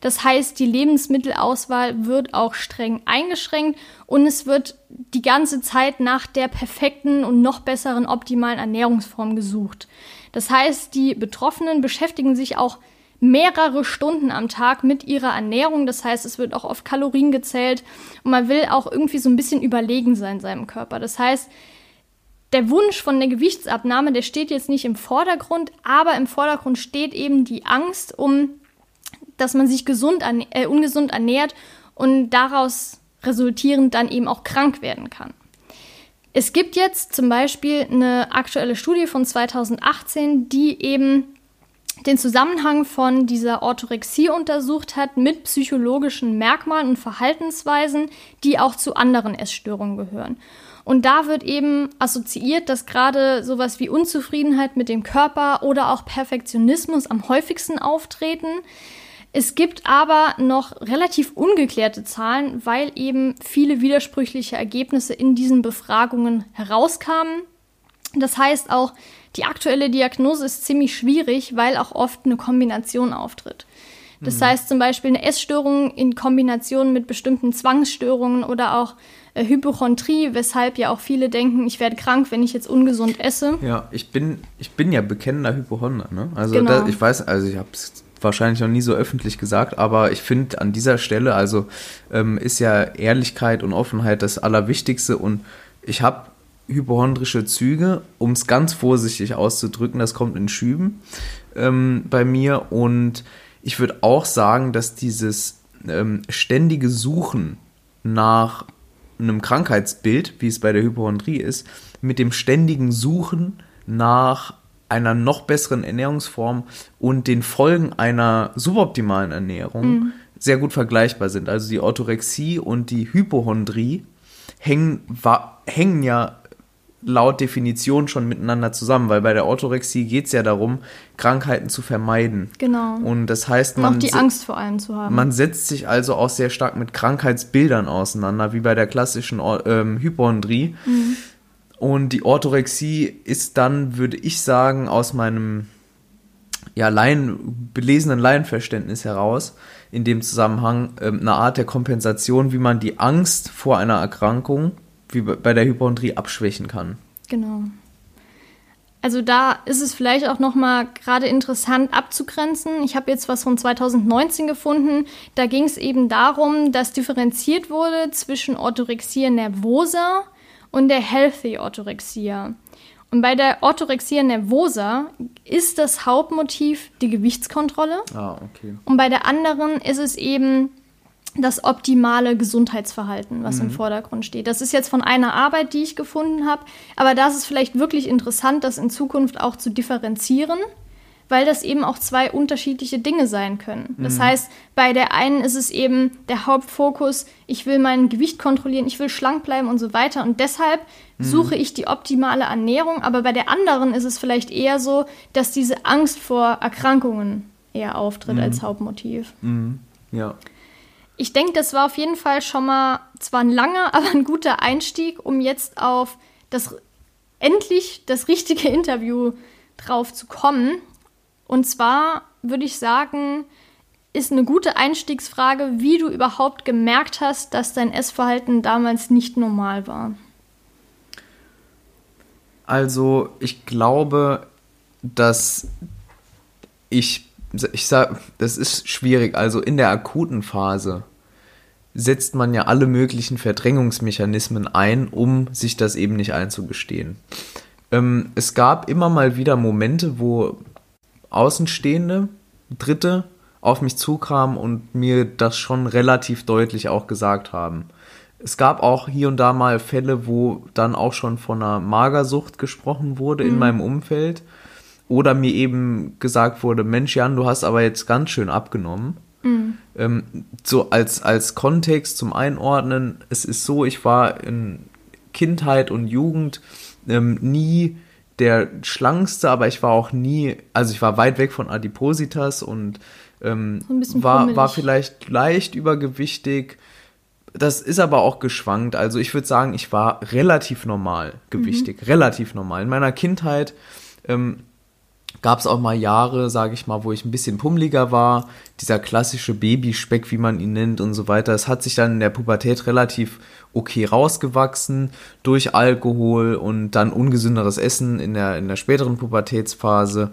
Das heißt, die Lebensmittelauswahl wird auch streng eingeschränkt und es wird die ganze Zeit nach der perfekten und noch besseren optimalen Ernährungsform gesucht. Das heißt, die Betroffenen beschäftigen sich auch mehrere Stunden am Tag mit ihrer Ernährung. Das heißt, es wird auch auf Kalorien gezählt und man will auch irgendwie so ein bisschen überlegen sein seinem Körper. Das heißt, der Wunsch von der Gewichtsabnahme, der steht jetzt nicht im Vordergrund, aber im Vordergrund steht eben die Angst, um, dass man sich gesund äh, ungesund ernährt und daraus resultierend dann eben auch krank werden kann. Es gibt jetzt zum Beispiel eine aktuelle Studie von 2018, die eben den Zusammenhang von dieser Orthorexie untersucht hat mit psychologischen Merkmalen und Verhaltensweisen, die auch zu anderen Essstörungen gehören. Und da wird eben assoziiert, dass gerade sowas wie Unzufriedenheit mit dem Körper oder auch Perfektionismus am häufigsten auftreten. Es gibt aber noch relativ ungeklärte Zahlen, weil eben viele widersprüchliche Ergebnisse in diesen Befragungen herauskamen. Das heißt auch, die aktuelle Diagnose ist ziemlich schwierig, weil auch oft eine Kombination auftritt. Das heißt zum Beispiel eine Essstörung in Kombination mit bestimmten Zwangsstörungen oder auch äh, Hypochondrie, weshalb ja auch viele denken, ich werde krank, wenn ich jetzt ungesund esse. Ja, ich bin, ich bin ja bekennender Hypochonder, ne? Also Genau. da, ich weiß, also ich habe es wahrscheinlich noch nie so öffentlich gesagt, aber ich finde an dieser Stelle, also ähm, ist ja Ehrlichkeit und Offenheit das Allerwichtigste und ich habe hypochondrische Züge, um es ganz vorsichtig auszudrücken, das kommt in Schüben ähm, bei mir und ich würde auch sagen, dass dieses ähm, ständige Suchen nach einem Krankheitsbild, wie es bei der Hypochondrie ist, mit dem ständigen Suchen nach einer noch besseren Ernährungsform und den Folgen einer suboptimalen Ernährung sehr gut vergleichbar sind. Also die Orthorexie und die Hypochondrie hängen, wa, hängen ja laut Definition schon miteinander zusammen, weil bei der Orthorexie geht es ja darum, Krankheiten zu vermeiden. Genau. Und das heißt, Und auch man, die Angst vor allem zu haben. man setzt sich also auch sehr stark mit Krankheitsbildern auseinander, wie bei der klassischen ähm, Hypochondrie. Und die Orthorexie ist dann, würde ich sagen, aus meinem ja, Laien, belesenen Laienverständnis heraus, in dem Zusammenhang ähm, eine Art der Kompensation, wie man die Angst vor einer Erkrankung, wie bei der Hypochondrie, abschwächen kann. Genau. Also da ist es vielleicht auch noch mal gerade interessant abzugrenzen. Ich habe jetzt was von 2019 gefunden. Da ging es eben darum, dass differenziert wurde zwischen Orthorexia nervosa und der Healthy Orthorexia. Und bei der Orthorexia nervosa ist das Hauptmotiv die Gewichtskontrolle. Ah, okay. Und bei der anderen ist es eben das optimale Gesundheitsverhalten, was mhm. im Vordergrund steht. Das ist jetzt von einer Arbeit, die ich gefunden habe, aber das ist vielleicht wirklich interessant, das in Zukunft auch zu differenzieren, weil das eben auch zwei unterschiedliche Dinge sein können. Das mhm. heißt, bei der einen ist es eben der Hauptfokus, ich will mein Gewicht kontrollieren, ich will schlank bleiben und so weiter und deshalb mhm. suche ich die optimale Ernährung, aber bei der anderen ist es vielleicht eher so, dass diese Angst vor Erkrankungen eher auftritt als mhm. Hauptmotiv. Mhm. Ja ich denke, das war auf jeden Fall schon mal zwar ein langer, [LAUGHS] aber ein guter Einstieg, um jetzt auf das endlich das richtige Interview drauf zu kommen. Und zwar würde ich sagen, ist eine gute Einstiegsfrage, wie du überhaupt gemerkt hast, dass dein Essverhalten damals nicht normal war. Also, ich glaube, dass ich ich sag, das ist schwierig. Also in der akuten Phase setzt man ja alle möglichen Verdrängungsmechanismen ein, um sich das eben nicht einzugestehen. Ähm, es gab immer mal wieder Momente, wo Außenstehende, Dritte auf mich zukamen und mir das schon relativ deutlich auch gesagt haben. Es gab auch hier und da mal Fälle, wo dann auch schon von einer Magersucht gesprochen wurde mhm. in meinem Umfeld oder mir eben gesagt wurde, Mensch Jan, du hast aber jetzt ganz schön abgenommen. Mhm. Ähm, so als, als Kontext zum Einordnen, es ist so, ich war in Kindheit und Jugend ähm, nie der schlankste, aber ich war auch nie, also ich war weit weg von Adipositas und ähm, so war, war vielleicht leicht übergewichtig. Das ist aber auch geschwankt. Also ich würde sagen, ich war relativ normal gewichtig, mhm. relativ normal. In meiner Kindheit ähm, gab es auch mal Jahre, sage ich mal, wo ich ein bisschen pummeliger war. Dieser klassische Babyspeck, wie man ihn nennt und so weiter. Es hat sich dann in der Pubertät relativ okay rausgewachsen durch Alkohol und dann ungesünderes Essen in der, in der späteren Pubertätsphase.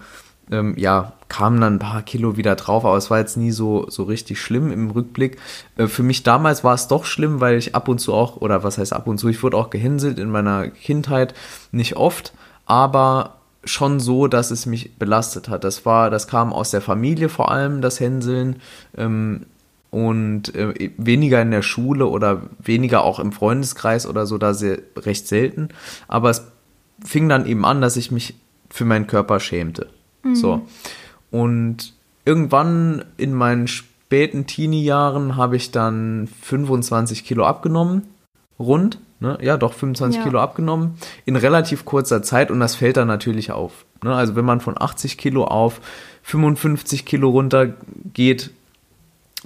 Ähm, ja, kamen dann ein paar Kilo wieder drauf, aber es war jetzt nie so, so richtig schlimm im Rückblick. Äh, für mich damals war es doch schlimm, weil ich ab und zu auch, oder was heißt ab und zu, ich wurde auch gehänselt in meiner Kindheit, nicht oft, aber schon so, dass es mich belastet hat. Das war, das kam aus der Familie vor allem, das Hänseln. Ähm, und äh, weniger in der Schule oder weniger auch im Freundeskreis oder so, da sehr, recht selten. Aber es fing dann eben an, dass ich mich für meinen Körper schämte. Mhm. So. Und irgendwann in meinen späten Teenie-Jahren habe ich dann 25 Kilo abgenommen, rund ne, ja doch 25 ja. Kilo abgenommen in relativ kurzer Zeit und das fällt dann natürlich auf. Ne? Also wenn man von 80 Kilo auf 55 Kilo runter geht,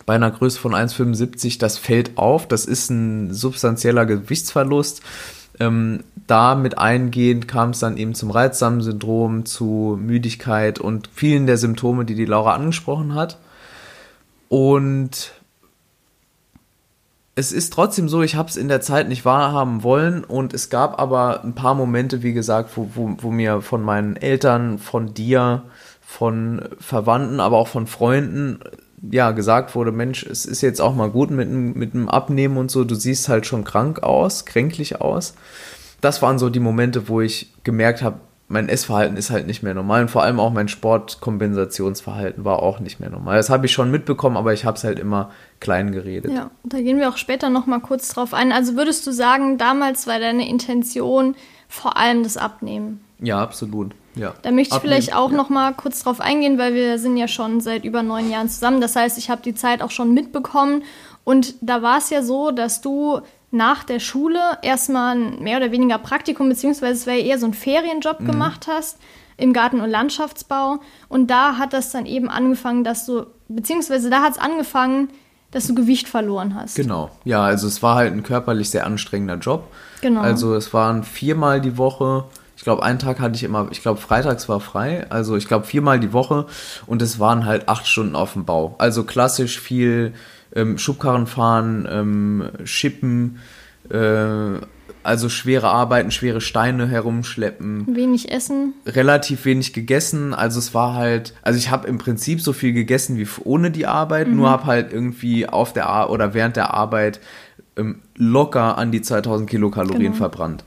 bei einer Größe von 1,75, das fällt auf, das ist ein substanzieller Gewichtsverlust. Ähm, damit eingehend kam es dann eben zum Reizsam-Syndrom, zu Müdigkeit und vielen der Symptome, die die Laura angesprochen hat. Und es ist trotzdem so, ich habe es in der Zeit nicht wahrhaben wollen und es gab aber ein paar Momente, wie gesagt, wo, wo, wo mir von meinen Eltern, von dir, von Verwandten, aber auch von Freunden ja gesagt wurde, Mensch, es ist jetzt auch mal gut mit, mit dem Abnehmen und so, du siehst halt schon krank aus, kränklich aus. Das waren so die Momente, wo ich gemerkt habe, mein Essverhalten ist halt nicht mehr normal und vor allem auch mein Sportkompensationsverhalten war auch nicht mehr normal. Das habe ich schon mitbekommen, aber ich habe es halt immer klein geredet. Ja, da gehen wir auch später noch mal kurz drauf ein. Also würdest du sagen, damals war deine Intention vor allem das Abnehmen? Ja, absolut. Ja. Da möchte ich Abnehmen, vielleicht auch ja. noch mal kurz drauf eingehen, weil wir sind ja schon seit über neun Jahren zusammen. Das heißt, ich habe die Zeit auch schon mitbekommen und da war es ja so, dass du nach der Schule erstmal ein mehr oder weniger Praktikum, beziehungsweise es wäre eher so ein Ferienjob mhm. gemacht hast im Garten- und Landschaftsbau. Und da hat das dann eben angefangen, dass du, beziehungsweise da hat es angefangen, dass du Gewicht verloren hast. Genau, ja, also es war halt ein körperlich sehr anstrengender Job. Genau. Also es waren viermal die Woche. Ich glaube, einen Tag hatte ich immer, ich glaube, freitags war frei. Also ich glaube, viermal die Woche und es waren halt acht Stunden auf dem Bau. Also klassisch viel ähm, Schubkarren fahren, ähm, Schippen, äh, also schwere Arbeiten, schwere Steine herumschleppen. Wenig essen. Relativ wenig gegessen. Also es war halt, also ich habe im Prinzip so viel gegessen wie ohne die Arbeit, mhm. nur habe halt irgendwie auf der Ar oder während der Arbeit ähm, locker an die 2000 Kilokalorien genau. verbrannt.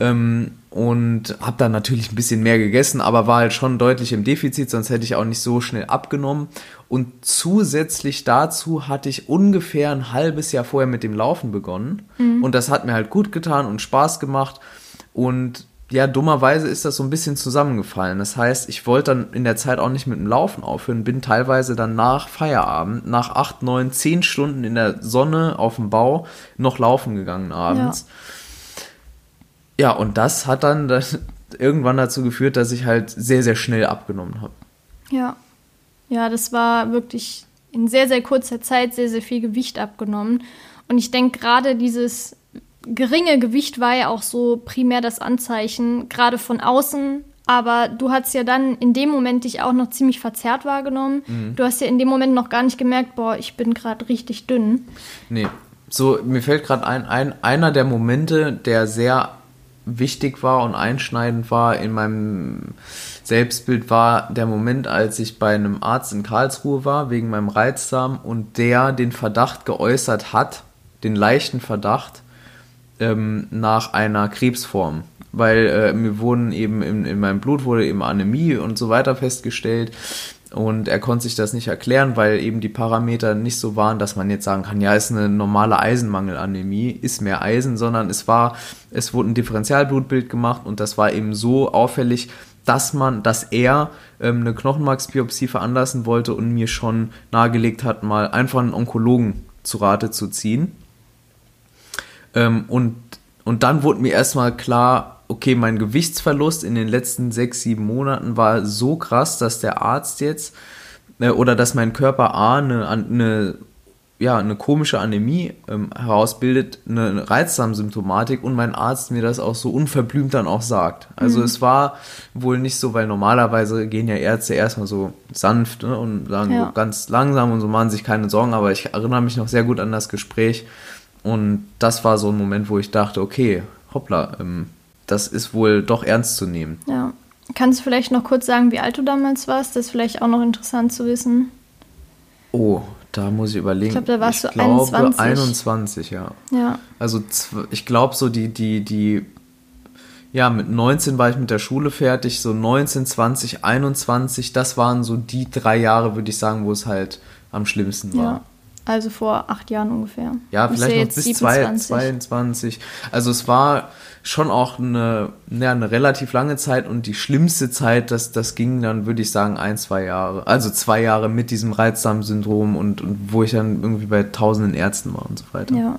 Ähm, und habe dann natürlich ein bisschen mehr gegessen, aber war halt schon deutlich im Defizit, sonst hätte ich auch nicht so schnell abgenommen. Und zusätzlich dazu hatte ich ungefähr ein halbes Jahr vorher mit dem Laufen begonnen. Mhm. Und das hat mir halt gut getan und Spaß gemacht. Und ja, dummerweise ist das so ein bisschen zusammengefallen. Das heißt, ich wollte dann in der Zeit auch nicht mit dem Laufen aufhören, bin teilweise dann nach Feierabend, nach acht, neun, zehn Stunden in der Sonne auf dem Bau noch laufen gegangen abends. Ja ja, und das hat dann das [LAUGHS] irgendwann dazu geführt, dass ich halt sehr, sehr schnell abgenommen habe. Ja. Ja, das war wirklich in sehr, sehr kurzer Zeit sehr, sehr viel Gewicht abgenommen. Und ich denke, gerade dieses geringe Gewicht war ja auch so primär das Anzeichen, gerade von außen. Aber du hast ja dann in dem Moment dich auch noch ziemlich verzerrt wahrgenommen. Mhm. Du hast ja in dem Moment noch gar nicht gemerkt, boah, ich bin gerade richtig dünn. Nee. So, mir fällt gerade ein, ein, einer der Momente, der sehr wichtig war und einschneidend war in meinem Selbstbild war der Moment, als ich bei einem Arzt in Karlsruhe war, wegen meinem Reizdarm und der den Verdacht geäußert hat, den leichten Verdacht ähm, nach einer Krebsform. Weil äh, mir wurden eben in, in meinem Blut wurde eben Anämie und so weiter festgestellt. Und er konnte sich das nicht erklären, weil eben die Parameter nicht so waren, dass man jetzt sagen kann, ja, ist eine normale Eisenmangelanämie, ist mehr Eisen, sondern es war, es wurde ein Differentialblutbild gemacht und das war eben so auffällig, dass man, dass er ähm, eine Knochenmarksbiopsie veranlassen wollte und mir schon nahegelegt hat, mal einfach einen Onkologen zu Rate zu ziehen. Ähm, und, und dann wurde mir erstmal klar, okay, mein Gewichtsverlust in den letzten sechs, sieben Monaten war so krass, dass der Arzt jetzt äh, oder dass mein Körper A eine, eine ja, eine komische Anämie ähm, herausbildet, eine Reizdarmsymptomatik und mein Arzt mir das auch so unverblümt dann auch sagt. Also mhm. es war wohl nicht so, weil normalerweise gehen ja Ärzte erstmal so sanft ne, und sagen ja. so ganz langsam und so machen sich keine Sorgen, aber ich erinnere mich noch sehr gut an das Gespräch und das war so ein Moment, wo ich dachte, okay, hoppla, ähm, das ist wohl doch ernst zu nehmen. Ja. Kannst du vielleicht noch kurz sagen, wie alt du damals warst? Das ist vielleicht auch noch interessant zu wissen. Oh, da muss ich überlegen. Ich glaube, da warst ich du glaube, 21. 21, ja. Ja. Also ich glaube so die, die, die, ja, mit 19 war ich mit der Schule fertig, so 19, 20, 21, das waren so die drei Jahre, würde ich sagen, wo es halt am schlimmsten war. Ja. Also vor acht Jahren ungefähr. Ja, vielleicht noch bis 27. 22. Also es war schon auch eine, ja, eine relativ lange Zeit und die schlimmste Zeit, das, das ging dann, würde ich sagen, ein, zwei Jahre. Also zwei Jahre mit diesem Reizdarmsyndrom und, und wo ich dann irgendwie bei tausenden Ärzten war und so weiter. Ja.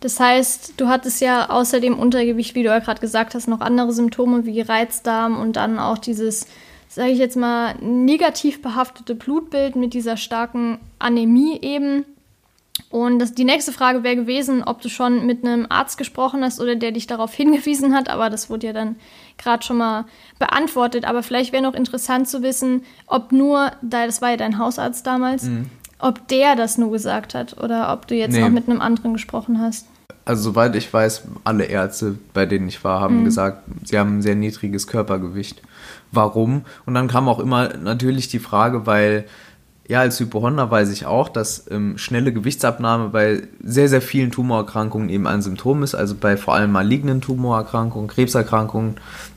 Das heißt, du hattest ja außer dem Untergewicht, wie du ja gerade gesagt hast, noch andere Symptome wie Reizdarm und dann auch dieses, sage ich jetzt mal, negativ behaftete Blutbild mit dieser starken Anämie eben. Und das, die nächste Frage wäre gewesen, ob du schon mit einem Arzt gesprochen hast oder der dich darauf [LAUGHS] hingewiesen hat, aber das wurde ja dann gerade schon mal beantwortet. Aber vielleicht wäre noch interessant zu wissen, ob nur, das war ja dein Hausarzt damals, mhm. ob der das nur gesagt hat oder ob du jetzt nee. auch mit einem anderen gesprochen hast. Also soweit ich weiß, alle Ärzte, bei denen ich war, haben mhm. gesagt, sie haben ein sehr niedriges Körpergewicht. Warum? Und dann kam auch immer natürlich die Frage, weil ja, als Hypochonder weiß ich auch, dass ähm, schnelle Gewichtsabnahme bei sehr, sehr vielen Tumorerkrankungen eben ein Symptom ist, also bei vor allem malignen Tumorerkrankungen, Krebserkrankungen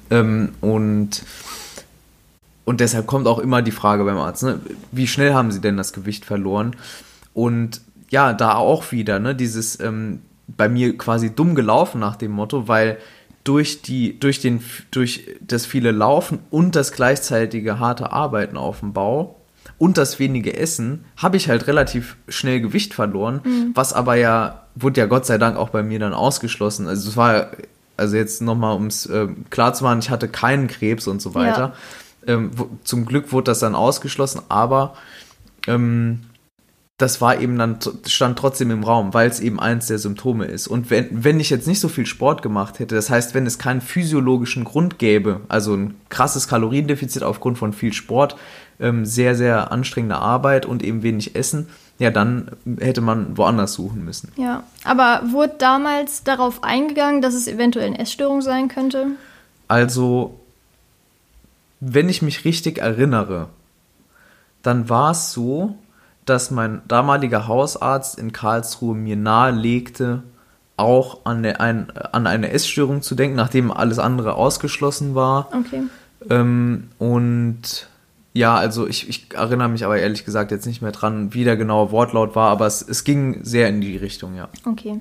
ähm, und und deshalb kommt auch immer die Frage beim Arzt, ne, wie schnell haben Sie denn das Gewicht verloren? Und ja, da auch wieder, ne, dieses ähm, bei mir quasi dumm gelaufen nach dem Motto, weil durch die, durch den, durch das viele Laufen und das gleichzeitige harte Arbeiten auf dem Bau und das wenige Essen habe ich halt relativ schnell Gewicht verloren, mhm. was aber ja, wurde ja Gott sei Dank auch bei mir dann ausgeschlossen. Also es war, also jetzt nochmal, um es äh, klar zu machen, ich hatte keinen Krebs und so weiter. Ja. Ähm, wo, zum Glück wurde das dann ausgeschlossen, aber ähm, das war eben dann, stand trotzdem im Raum, weil es eben eins der Symptome ist. Und wenn, wenn ich jetzt nicht so viel Sport gemacht hätte, das heißt, wenn es keinen physiologischen Grund gäbe, also ein krasses Kaloriendefizit aufgrund von viel Sport, ähm, sehr, sehr anstrengende Arbeit und eben wenig Essen, ja, dann hätte man woanders suchen müssen. Ja, aber wurde damals darauf eingegangen, dass es eventuell eine Essstörung sein könnte? Also, wenn ich mich richtig erinnere, dann war es so, dass mein damaliger Hausarzt in Karlsruhe mir nahelegte, auch an, der, ein, an eine Essstörung zu denken, nachdem alles andere ausgeschlossen war. Okay. Ähm, und ja, also ich, ich erinnere mich aber ehrlich gesagt jetzt nicht mehr dran, wie der genaue Wortlaut war, aber es, es ging sehr in die Richtung, ja. Okay.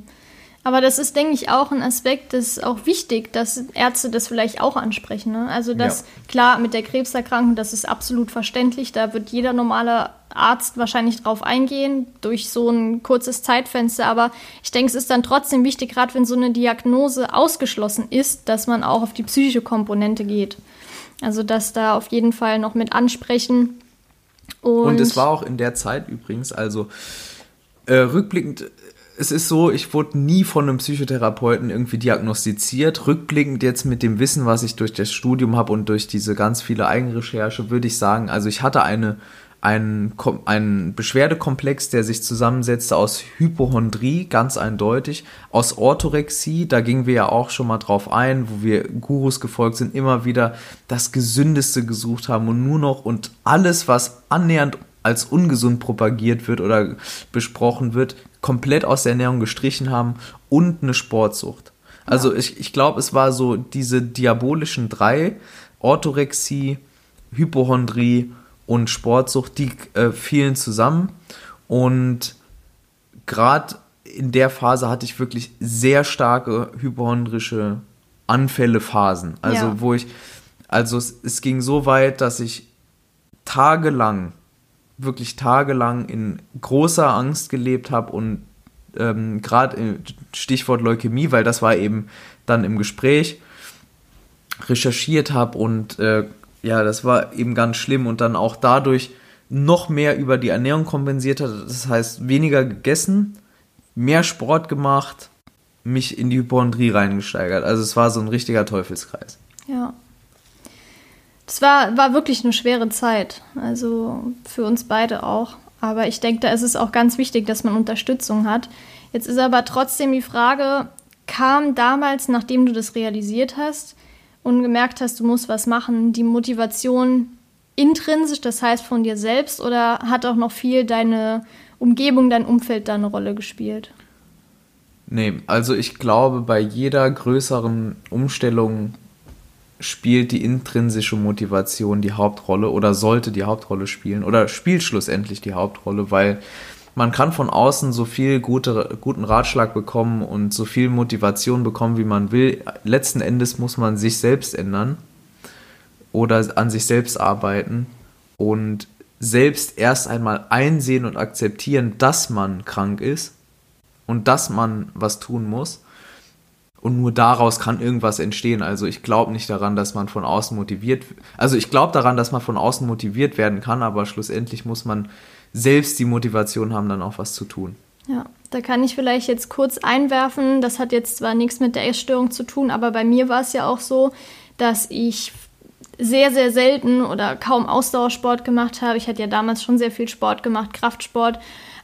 Aber das ist, denke ich, auch ein Aspekt, das ist auch wichtig, dass Ärzte das vielleicht auch ansprechen. Ne? Also das, ja. klar, mit der Krebserkrankung, das ist absolut verständlich. Da wird jeder normale Arzt wahrscheinlich drauf eingehen, durch so ein kurzes Zeitfenster. Aber ich denke, es ist dann trotzdem wichtig, gerade wenn so eine Diagnose ausgeschlossen ist, dass man auch auf die psychische Komponente geht. Also das da auf jeden Fall noch mit ansprechen. Und, Und es war auch in der Zeit übrigens, also äh, rückblickend es ist so, ich wurde nie von einem Psychotherapeuten irgendwie diagnostiziert. Rückblickend jetzt mit dem Wissen, was ich durch das Studium habe und durch diese ganz viele Eigenrecherche, würde ich sagen, also ich hatte eine, einen, einen Beschwerdekomplex, der sich zusammensetzte aus Hypochondrie, ganz eindeutig, aus Orthorexie, da gingen wir ja auch schon mal drauf ein, wo wir Gurus gefolgt sind, immer wieder das Gesündeste gesucht haben und nur noch und alles, was annähernd als ungesund propagiert wird oder besprochen wird, komplett aus der Ernährung gestrichen haben und eine Sportsucht. Also ja. ich, ich glaube, es war so diese diabolischen drei, Orthorexie, Hypochondrie und Sportsucht, die äh, fielen zusammen. Und gerade in der Phase hatte ich wirklich sehr starke hypochondrische Anfälle, Phasen. Also ja. wo ich, also es, es ging so weit, dass ich tagelang wirklich tagelang in großer Angst gelebt habe und ähm, gerade Stichwort Leukämie, weil das war eben dann im Gespräch, recherchiert habe und äh, ja, das war eben ganz schlimm und dann auch dadurch noch mehr über die Ernährung kompensiert hat. Das heißt, weniger gegessen, mehr Sport gemacht, mich in die Hypochondrie reingesteigert. Also es war so ein richtiger Teufelskreis. Ja. Das war, war wirklich eine schwere Zeit. Also für uns beide auch. Aber ich denke, da ist es auch ganz wichtig, dass man Unterstützung hat. Jetzt ist aber trotzdem die Frage, kam damals, nachdem du das realisiert hast und gemerkt hast, du musst was machen, die Motivation intrinsisch, das heißt von dir selbst, oder hat auch noch viel deine Umgebung, dein Umfeld da eine Rolle gespielt? Nee, also ich glaube, bei jeder größeren Umstellung spielt die intrinsische Motivation die Hauptrolle oder sollte die Hauptrolle spielen oder spielt schlussendlich die Hauptrolle, weil man kann von außen so viel gute, guten Ratschlag bekommen und so viel Motivation bekommen, wie man will. Letzten Endes muss man sich selbst ändern oder an sich selbst arbeiten und selbst erst einmal einsehen und akzeptieren, dass man krank ist und dass man was tun muss und nur daraus kann irgendwas entstehen. Also ich glaube nicht daran, dass man von außen motiviert, also ich glaube daran, dass man von außen motiviert werden kann, aber schlussendlich muss man selbst die Motivation haben, dann auch was zu tun. Ja, da kann ich vielleicht jetzt kurz einwerfen, das hat jetzt zwar nichts mit der Essstörung zu tun, aber bei mir war es ja auch so, dass ich sehr, sehr selten oder kaum Ausdauersport gemacht habe. Ich hatte ja damals schon sehr viel Sport gemacht, Kraftsport.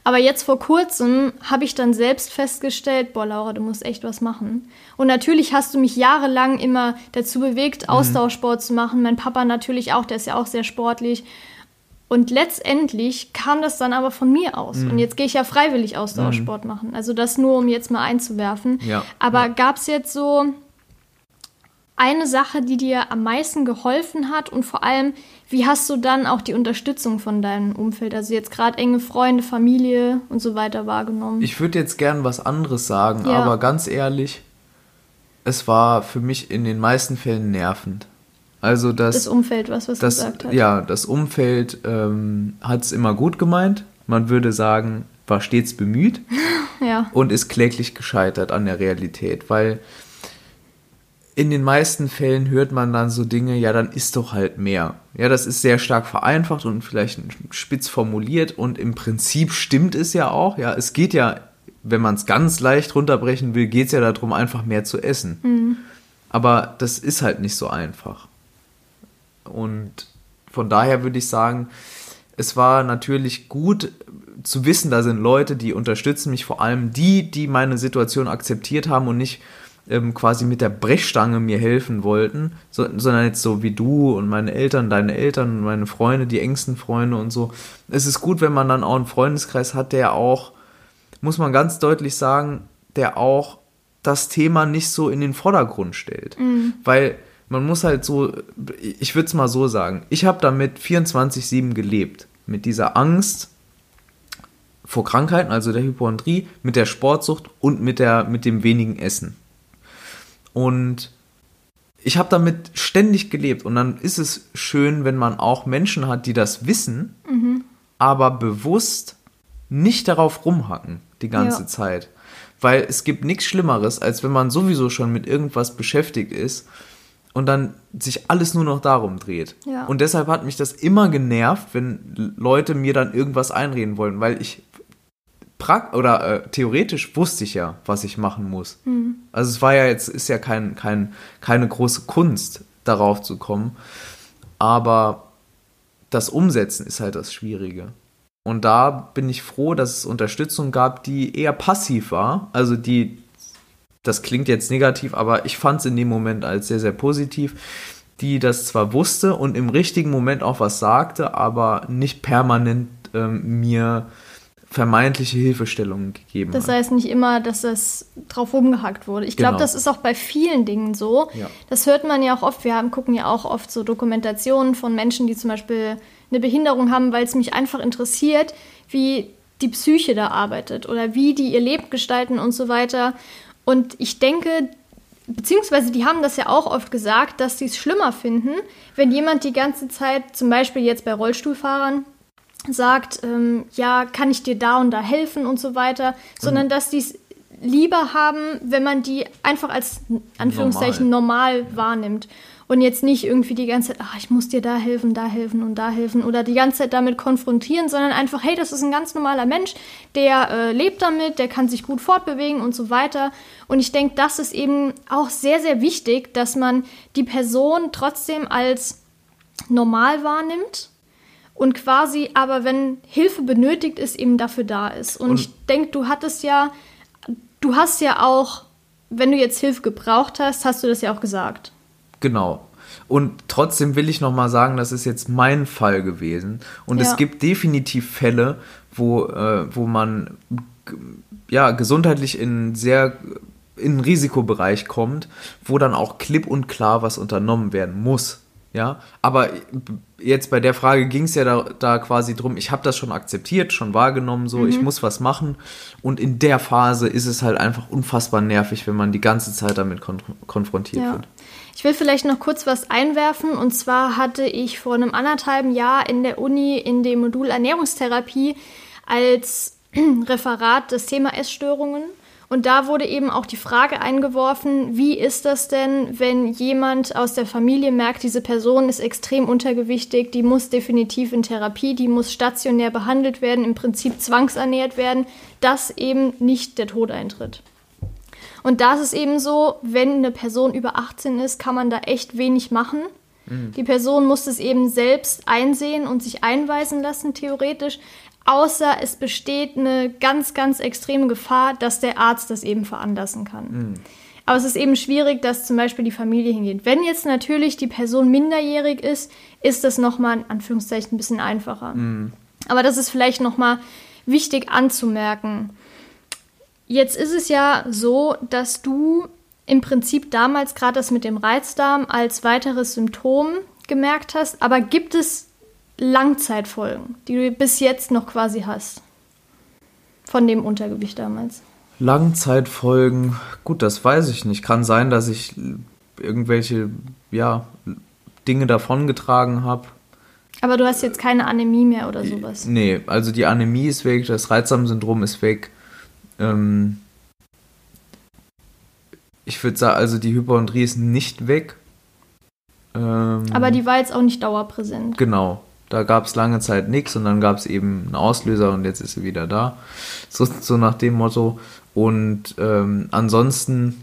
Aber jetzt vor kurzem habe ich dann selbst festgestellt, boah, Laura, du musst echt was machen. Und natürlich hast du mich jahrelang immer dazu bewegt, mhm. Ausdauersport zu machen. Mein Papa natürlich auch, der ist ja auch sehr sportlich. Und letztendlich kam das dann aber von mir aus. Mhm. Und jetzt gehe ich ja freiwillig Ausdauersport mhm. machen. Also das nur, um jetzt mal einzuwerfen. Ja. Aber ja. gab es jetzt so eine Sache, die dir am meisten geholfen hat und vor allem, wie hast du dann auch die Unterstützung von deinem Umfeld, also jetzt gerade enge Freunde, Familie und so weiter wahrgenommen? Ich würde jetzt gern was anderes sagen, ja. aber ganz ehrlich, es war für mich in den meisten Fällen nervend. Also das, das Umfeld, was was das, gesagt hat. Ja, das Umfeld ähm, hat es immer gut gemeint. Man würde sagen, war stets bemüht [LAUGHS] ja. und ist kläglich gescheitert an der Realität, weil in den meisten Fällen hört man dann so Dinge, ja, dann ist doch halt mehr. Ja, das ist sehr stark vereinfacht und vielleicht spitz formuliert und im Prinzip stimmt es ja auch. Ja, es geht ja, wenn man es ganz leicht runterbrechen will, geht es ja darum, einfach mehr zu essen. Mhm. Aber das ist halt nicht so einfach. Und von daher würde ich sagen, es war natürlich gut zu wissen, da sind Leute, die unterstützen mich, vor allem die, die meine Situation akzeptiert haben und nicht ähm, quasi mit der Brechstange mir helfen wollten, so, sondern jetzt so wie du und meine Eltern, deine Eltern und meine Freunde, die engsten Freunde und so. Es ist gut, wenn man dann auch einen Freundeskreis hat, der auch, muss man ganz deutlich sagen, der auch das Thema nicht so in den Vordergrund stellt. Mhm. Weil man muss halt so, ich würde es mal so sagen, ich habe damit 24-7 gelebt. Mit dieser Angst vor Krankheiten, also der Hypochondrie, mit der Sportsucht und mit, der, mit dem wenigen Essen. Und ich habe damit ständig gelebt. Und dann ist es schön, wenn man auch Menschen hat, die das wissen, mhm. aber bewusst nicht darauf rumhacken die ganze ja. Zeit. Weil es gibt nichts Schlimmeres, als wenn man sowieso schon mit irgendwas beschäftigt ist und dann sich alles nur noch darum dreht. Ja. Und deshalb hat mich das immer genervt, wenn Leute mir dann irgendwas einreden wollen, weil ich prak oder äh, theoretisch wusste ich ja, was ich machen muss. Mhm. Also es war ja jetzt, ist ja kein, kein, keine große Kunst, darauf zu kommen. Aber das Umsetzen ist halt das Schwierige. Und da bin ich froh, dass es Unterstützung gab, die eher passiv war. Also die, das klingt jetzt negativ, aber ich fand es in dem Moment als sehr, sehr positiv, die das zwar wusste und im richtigen Moment auch was sagte, aber nicht permanent ähm, mir vermeintliche Hilfestellungen gegeben das heißt nicht immer, dass es drauf rumgehackt wurde. Ich glaube, genau. das ist auch bei vielen Dingen so. Ja. Das hört man ja auch oft. Wir haben, gucken ja auch oft so Dokumentationen von Menschen, die zum Beispiel eine Behinderung haben, weil es mich einfach interessiert, wie die Psyche da arbeitet oder wie die ihr Leben gestalten und so weiter. Und ich denke, beziehungsweise die haben das ja auch oft gesagt, dass sie es schlimmer finden, wenn jemand die ganze Zeit, zum Beispiel jetzt bei Rollstuhlfahrern, sagt, ähm, ja, kann ich dir da und da helfen und so weiter, sondern mhm. dass die es lieber haben, wenn man die einfach als Anführungszeichen normal, normal wahrnimmt und jetzt nicht irgendwie die ganze Zeit, ach, ich muss dir da helfen, da helfen und da helfen oder die ganze Zeit damit konfrontieren, sondern einfach, hey, das ist ein ganz normaler Mensch, der äh, lebt damit, der kann sich gut fortbewegen und so weiter. Und ich denke, das ist eben auch sehr, sehr wichtig, dass man die Person trotzdem als normal wahrnimmt und quasi aber, wenn Hilfe benötigt ist, eben dafür da ist. Und, und ich denke, du hattest ja, du hast ja auch, wenn du jetzt Hilfe gebraucht hast, hast du das ja auch gesagt. Genau. Und trotzdem will ich nochmal sagen, das ist jetzt mein Fall gewesen. Und ja. es gibt definitiv Fälle, wo, äh, wo man ja, gesundheitlich in sehr in den Risikobereich kommt, wo dann auch klipp und klar was unternommen werden muss. Ja, aber jetzt bei der Frage ging es ja da, da, quasi drum, ich habe das schon akzeptiert, schon wahrgenommen, so, mhm. ich muss was machen. Und in der Phase ist es halt einfach unfassbar nervig, wenn man die ganze Zeit damit kon konfrontiert ja. wird. Ich will vielleicht noch kurz was einwerfen. Und zwar hatte ich vor einem anderthalben Jahr in der Uni in dem Modul Ernährungstherapie als [CLEARS THROAT] Referat das Thema Essstörungen. Und da wurde eben auch die Frage eingeworfen, wie ist das denn, wenn jemand aus der Familie merkt, diese Person ist extrem untergewichtig, die muss definitiv in Therapie, die muss stationär behandelt werden, im Prinzip zwangsernährt werden, dass eben nicht der Tod eintritt. Und da ist es eben so, wenn eine Person über 18 ist, kann man da echt wenig machen. Mhm. Die Person muss es eben selbst einsehen und sich einweisen lassen, theoretisch. Außer es besteht eine ganz, ganz extreme Gefahr, dass der Arzt das eben veranlassen kann. Mhm. Aber es ist eben schwierig, dass zum Beispiel die Familie hingeht. Wenn jetzt natürlich die Person minderjährig ist, ist das nochmal in Anführungszeichen ein bisschen einfacher. Mhm. Aber das ist vielleicht nochmal wichtig anzumerken. Jetzt ist es ja so, dass du im Prinzip damals gerade das mit dem Reizdarm als weiteres Symptom gemerkt hast, aber gibt es Langzeitfolgen, die du bis jetzt noch quasi hast? Von dem Untergewicht damals? Langzeitfolgen, gut, das weiß ich nicht. Kann sein, dass ich irgendwelche, ja, Dinge davongetragen habe. Aber du hast jetzt keine Anämie mehr oder sowas? Nee, also die Anämie ist weg, das Reizdarmsyndrom ist weg. Ähm, ich würde sagen, also die Hypochondrie ist nicht weg. Ähm, Aber die war jetzt auch nicht dauerpräsent. Genau. Da gab es lange Zeit nichts und dann gab es eben einen Auslöser und jetzt ist sie wieder da. So, so nach dem Motto. Und ähm, ansonsten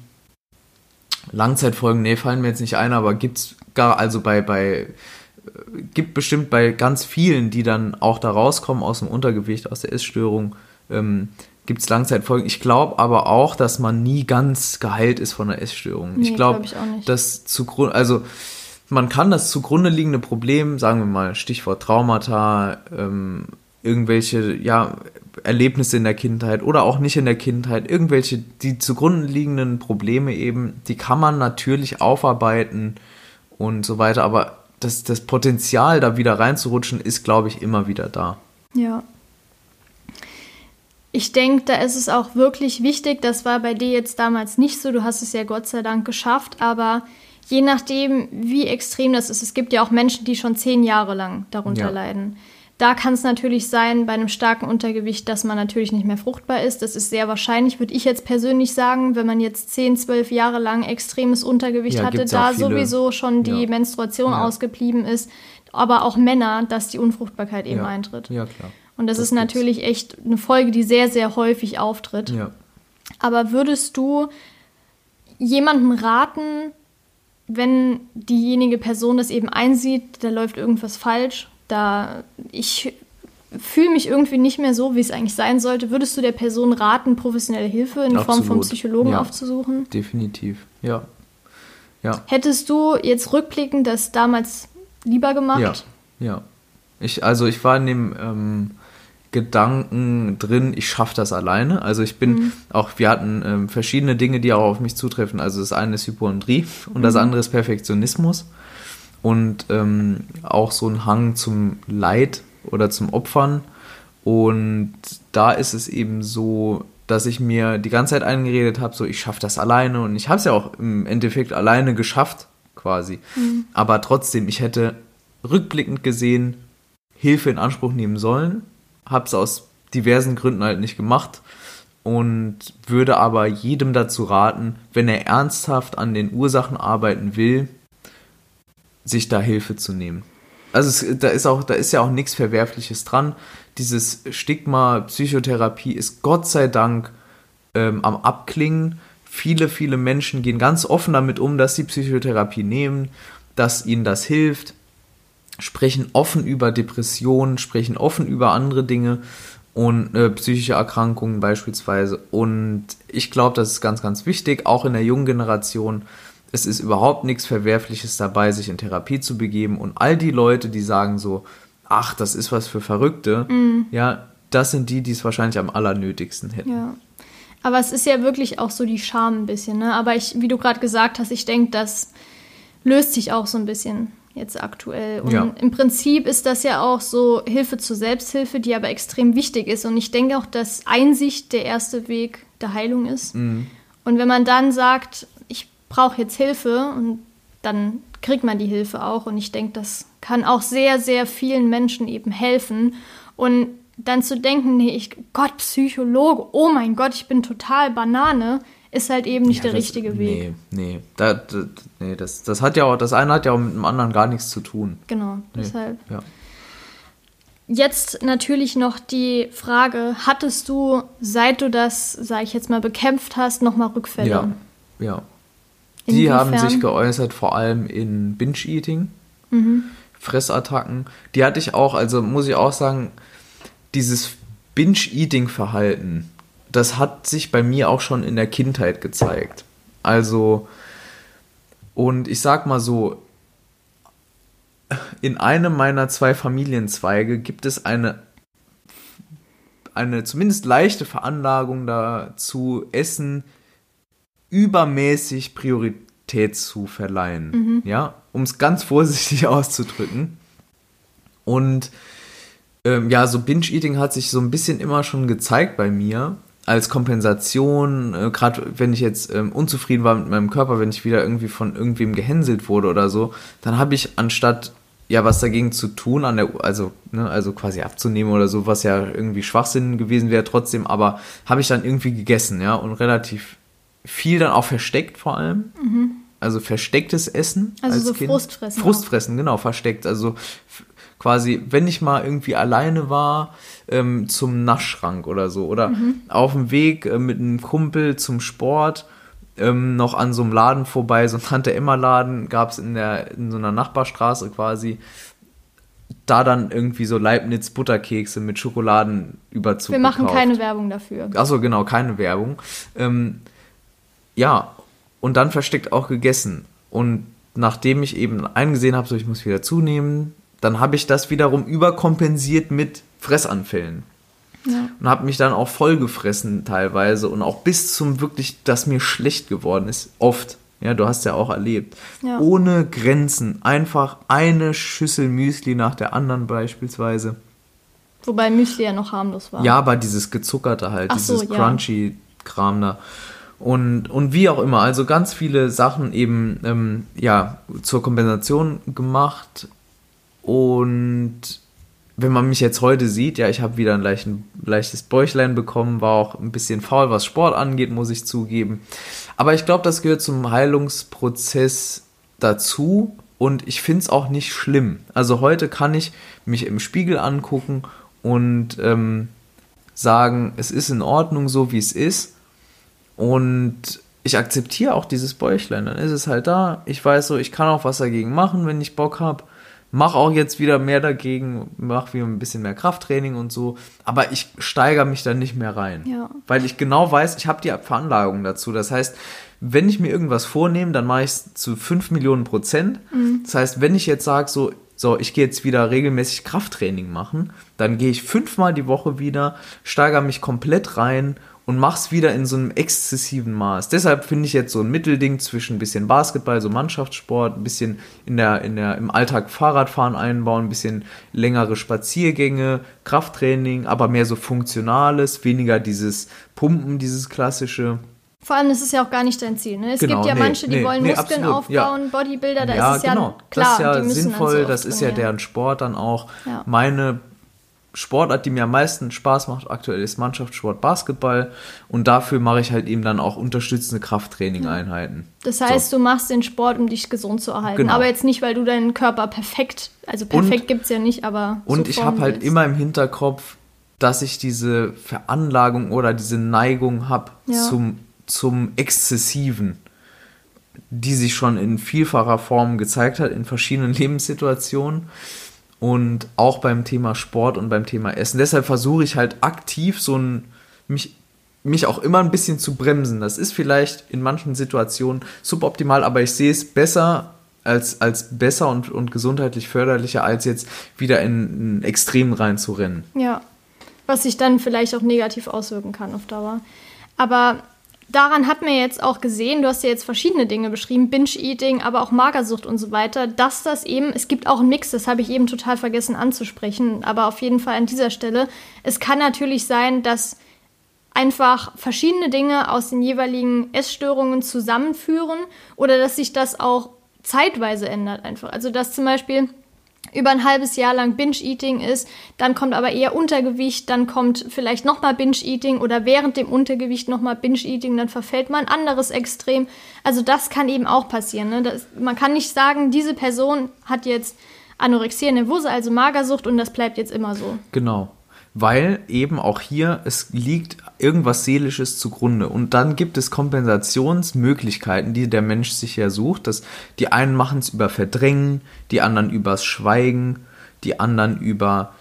Langzeitfolgen, nee, fallen mir jetzt nicht ein, aber gibt es gar, also bei, bei äh, gibt bestimmt bei ganz vielen, die dann auch da rauskommen aus dem Untergewicht, aus der Essstörung, ähm, gibt es Langzeitfolgen. Ich glaube aber auch, dass man nie ganz geheilt ist von der Essstörung. Nee, ich glaube, glaub dass zugrunde, also man kann das zugrunde liegende Problem, sagen wir mal, Stichwort Traumata, ähm, irgendwelche, ja, Erlebnisse in der Kindheit oder auch nicht in der Kindheit, irgendwelche, die zugrunde liegenden Probleme eben, die kann man natürlich aufarbeiten und so weiter, aber das, das Potenzial, da wieder reinzurutschen, ist, glaube ich, immer wieder da. Ja. Ich denke, da ist es auch wirklich wichtig, das war bei dir jetzt damals nicht so, du hast es ja Gott sei Dank geschafft, aber je nachdem, wie extrem das ist, es gibt ja auch Menschen, die schon zehn Jahre lang darunter Ja. leiden. Da kann es natürlich sein, bei einem starken Untergewicht, dass man natürlich nicht mehr fruchtbar ist. Das ist sehr wahrscheinlich, würde ich jetzt persönlich sagen, wenn man jetzt 10, 12 Jahre lang extremes Untergewicht Ja, hatte, da sowieso schon die Ja. Menstruation Ja. ausgeblieben ist. Aber auch Männer, dass die Unfruchtbarkeit eben eintritt. Ja, klar. Und das, Das ist natürlich echt eine Folge, die sehr, sehr häufig auftritt. Ja. Aber würdest du jemandem raten, wenn diejenige Person das eben einsieht, da läuft irgendwas falsch, da ich fühle mich irgendwie nicht mehr so, wie es eigentlich sein sollte, würdest du der Person raten, professionelle Hilfe in Form von Absolut. Psychologen Ja. aufzusuchen? Definitiv. Ja. Ja. Hättest du jetzt rückblickend das damals lieber gemacht? Ja. Ja. Ich, also ich war in dem ähm, Gedanken drin, ich schaffe das alleine. Also ich bin Mhm. auch, wir hatten ähm, verschiedene Dinge, die auch auf mich zutreffen. Also das eine ist Hypochondrie und das Mhm. andere ist Perfektionismus und ähm, auch so ein Hang zum Leid oder zum Opfern. Und da ist es eben so, dass ich mir die ganze Zeit eingeredet habe, so ich schaffe das alleine und ich habe es ja auch im Endeffekt alleine geschafft, quasi. Aber trotzdem, ich hätte rückblickend gesehen Hilfe in Anspruch nehmen sollen, habe es aus diversen Gründen halt nicht gemacht und würde aber jedem dazu raten, wenn er ernsthaft an den Ursachen arbeiten will, sich da Hilfe zu nehmen. Also es, da ist auch, da ist ja auch nichts Verwerfliches dran. Dieses Stigma Psychotherapie ist Gott sei Dank ähm, am Abklingen. Viele, viele Menschen gehen ganz offen damit um, dass sie Psychotherapie nehmen, dass ihnen das hilft, sprechen offen über Depressionen, sprechen offen über andere Dinge und äh, psychische Erkrankungen beispielsweise. Und ich glaube, das ist ganz, ganz wichtig, auch in der jungen Generation. Es ist überhaupt nichts Verwerfliches dabei, sich in Therapie zu begeben. Und all die Leute, die sagen so, ach, das ist was für Verrückte, ja, das sind die, die es wahrscheinlich am allernötigsten hätten. Ja. Aber es ist ja wirklich auch so die Scham ein bisschen, ne? Aber ich, wie du gerade gesagt hast, ich denke, das löst sich auch so ein bisschen jetzt aktuell. Und Ja. im Prinzip ist das ja auch so Hilfe zur Selbsthilfe, die aber extrem wichtig ist. Und ich denke auch, dass Einsicht der erste Weg der Heilung ist. Mhm. Und wenn man dann sagt, ich brauche jetzt Hilfe, und dann kriegt man die Hilfe auch. Und ich denke, das kann auch sehr, sehr vielen Menschen eben helfen. Und dann zu denken, nee, ich, Gott, Psychologe, oh mein Gott, ich bin total Banane, ist halt eben nicht Ja, der das- richtige Weg. Nee, nee. Da, da, nee das, das hat ja auch, das eine hat ja auch mit dem anderen gar nichts zu tun. Genau, Nee. deshalb. Ja. Jetzt natürlich noch die Frage, hattest du, seit du das, sage ich jetzt mal, bekämpft hast, nochmal Rückfälle? Ja, ja. Die haben sich geäußert vor allem in Binge-Eating, Mhm. Fressattacken. Die hatte ich auch, also muss ich auch sagen, dieses Binge-Eating-Verhalten, das hat sich bei mir auch schon in der Kindheit gezeigt. Also, und ich sag mal so, in einem meiner zwei Familienzweige gibt es eine, eine zumindest leichte Veranlagung dazu, Essen übermäßig Priorität zu verleihen. Ja, um es ganz vorsichtig [LAUGHS] auszudrücken. Und ähm, ja, so Binge-Eating hat sich so ein bisschen immer schon gezeigt bei mir als Kompensation, äh, gerade wenn ich jetzt ähm, unzufrieden war mit meinem Körper, wenn ich wieder irgendwie von irgendwem gehänselt wurde oder so, dann habe ich anstatt ja was dagegen zu tun, an der, also, ne, also quasi abzunehmen oder so, was ja irgendwie Schwachsinn gewesen wäre trotzdem, aber habe ich dann irgendwie gegessen, ja, und relativ viel dann auch versteckt vor allem. Also verstecktes Essen. Also als so kind. Frustfressen auch. Frustfressen, genau, versteckt. Also quasi, wenn ich mal irgendwie alleine war, ähm, zum Naschschrank oder so. Oder Mhm. auf dem Weg äh, mit einem Kumpel zum Sport, ähm, noch an so einem Laden vorbei, so ein Tante-Emma-Laden gab es in, der- in so einer Nachbarstraße quasi. da dann irgendwie so Leibniz Butterkekse mit Schokoladenüberzug Wir machen gekauft. keine Werbung dafür. Achso, genau, keine Werbung. Ähm, ja, und dann versteckt auch gegessen. Und nachdem ich eben eingesehen habe, so ich muss wieder zunehmen, dann habe ich das wiederum überkompensiert mit Fressanfällen. Ja. Und habe mich dann auch vollgefressen teilweise und auch bis zum wirklich, dass mir schlecht geworden ist. Oft. Ja, du hast ja auch erlebt. Ja. Ohne Grenzen. Einfach eine Schüssel Müsli nach der anderen beispielsweise. Wobei Müsli ja noch harmlos war. Ja, aber dieses gezuckerte halt, Ach so, dieses ja. Crunchy-Kram da. Und, und wie auch immer, also ganz viele Sachen eben ähm, ja, zur Kompensation gemacht. Und wenn man mich jetzt heute sieht, ja, ich habe wieder ein leichten, leichtes Bäuchlein bekommen, war auch ein bisschen faul, was Sport angeht, muss ich zugeben. Aber ich glaube, das gehört zum Heilungsprozess dazu und ich finde es auch nicht schlimm. Also heute kann ich mich im Spiegel angucken und ähm, sagen, es ist in Ordnung so, wie es ist. Und ich akzeptiere auch dieses Bäuchlein. Dann ist es halt da. Ich weiß so, ich kann auch was dagegen machen, wenn ich Bock habe. Mach auch jetzt wieder mehr dagegen, mach wieder ein bisschen mehr Krafttraining und so. Aber ich steigere mich dann nicht mehr rein. Ja. Weil ich genau weiß, ich habe die Veranlagung dazu. Das heißt, wenn ich mir irgendwas vornehme, dann mache ich es zu 5 Millionen Prozent. Das heißt, wenn ich jetzt sage, so, so, ich gehe jetzt wieder regelmäßig Krafttraining machen, dann gehe ich fünfmal die Woche wieder, steigere mich komplett rein und mach's wieder in so einem exzessiven Maß. Deshalb finde ich jetzt so ein Mittelding zwischen ein bisschen Basketball, so Mannschaftssport, ein bisschen in der, in der, im Alltag Fahrradfahren einbauen, ein bisschen längere Spaziergänge, Krafttraining, aber mehr so funktionales, weniger dieses Pumpen, dieses klassische. Vor allem, das ist ja auch gar nicht dein Ziel. Ne? Es Genau, gibt ja nee, manche, die nee, wollen nee, Muskeln absolut, ja. aufbauen, Bodybuilder, da ja, ist es ja genau. klar, das ist ja sinnvoll, so das ist ja deren Sport dann auch. Ja. Meine Sportart, die mir am meisten Spaß macht aktuell, ist Mannschaftssport Basketball und dafür mache ich halt eben dann auch unterstützende Krafttraining-Einheiten. Das heißt, du machst den Sport, um dich gesund zu erhalten. Genau. Aber jetzt nicht, weil du deinen Körper perfekt, also perfekt gibt es ja nicht, aber. Und so ich habe halt immer im Hinterkopf, dass ich diese Veranlagung oder diese Neigung habe Ja. zum, zum Exzessiven, die sich schon in vielfacher Form gezeigt hat, in verschiedenen [LAUGHS] Lebenssituationen und auch beim Thema Sport und beim Thema Essen. Deshalb versuche ich halt aktiv so ein, mich, mich auch immer ein bisschen zu bremsen. Das ist vielleicht in manchen Situationen suboptimal, aber ich sehe es besser als, als besser und, und gesundheitlich förderlicher, als jetzt wieder in ein Extrem reinzurennen. Ja. Was sich dann vielleicht auch negativ auswirken kann auf Dauer. Aber daran hat man jetzt auch gesehen, du hast ja jetzt verschiedene Dinge beschrieben, Binge-Eating, aber auch Magersucht und so weiter, dass das eben, es gibt auch einen Mix, das habe ich eben total vergessen anzusprechen, aber auf jeden Fall an dieser Stelle. Es kann natürlich sein, dass einfach verschiedene Dinge aus den jeweiligen Essstörungen zusammenführen oder dass sich das auch zeitweise ändert einfach. Also dass zum Beispiel über ein halbes Jahr lang Binge-Eating ist, dann kommt aber eher Untergewicht, dann kommt vielleicht nochmal Binge-Eating oder während dem Untergewicht nochmal Binge-Eating, dann verfällt mal ein anderes Extrem. Also das kann eben auch passieren. Ne? Das, man kann nicht sagen, diese Person hat jetzt Anorexia nervosa, also Magersucht und das bleibt jetzt immer so. Genau. Weil eben auch hier, es liegt irgendwas Seelisches zugrunde. Und dann gibt es Kompensationsmöglichkeiten, die der Mensch sich ja sucht. Dass die einen machen es über Verdrängen, die anderen übers Schweigen, die anderen über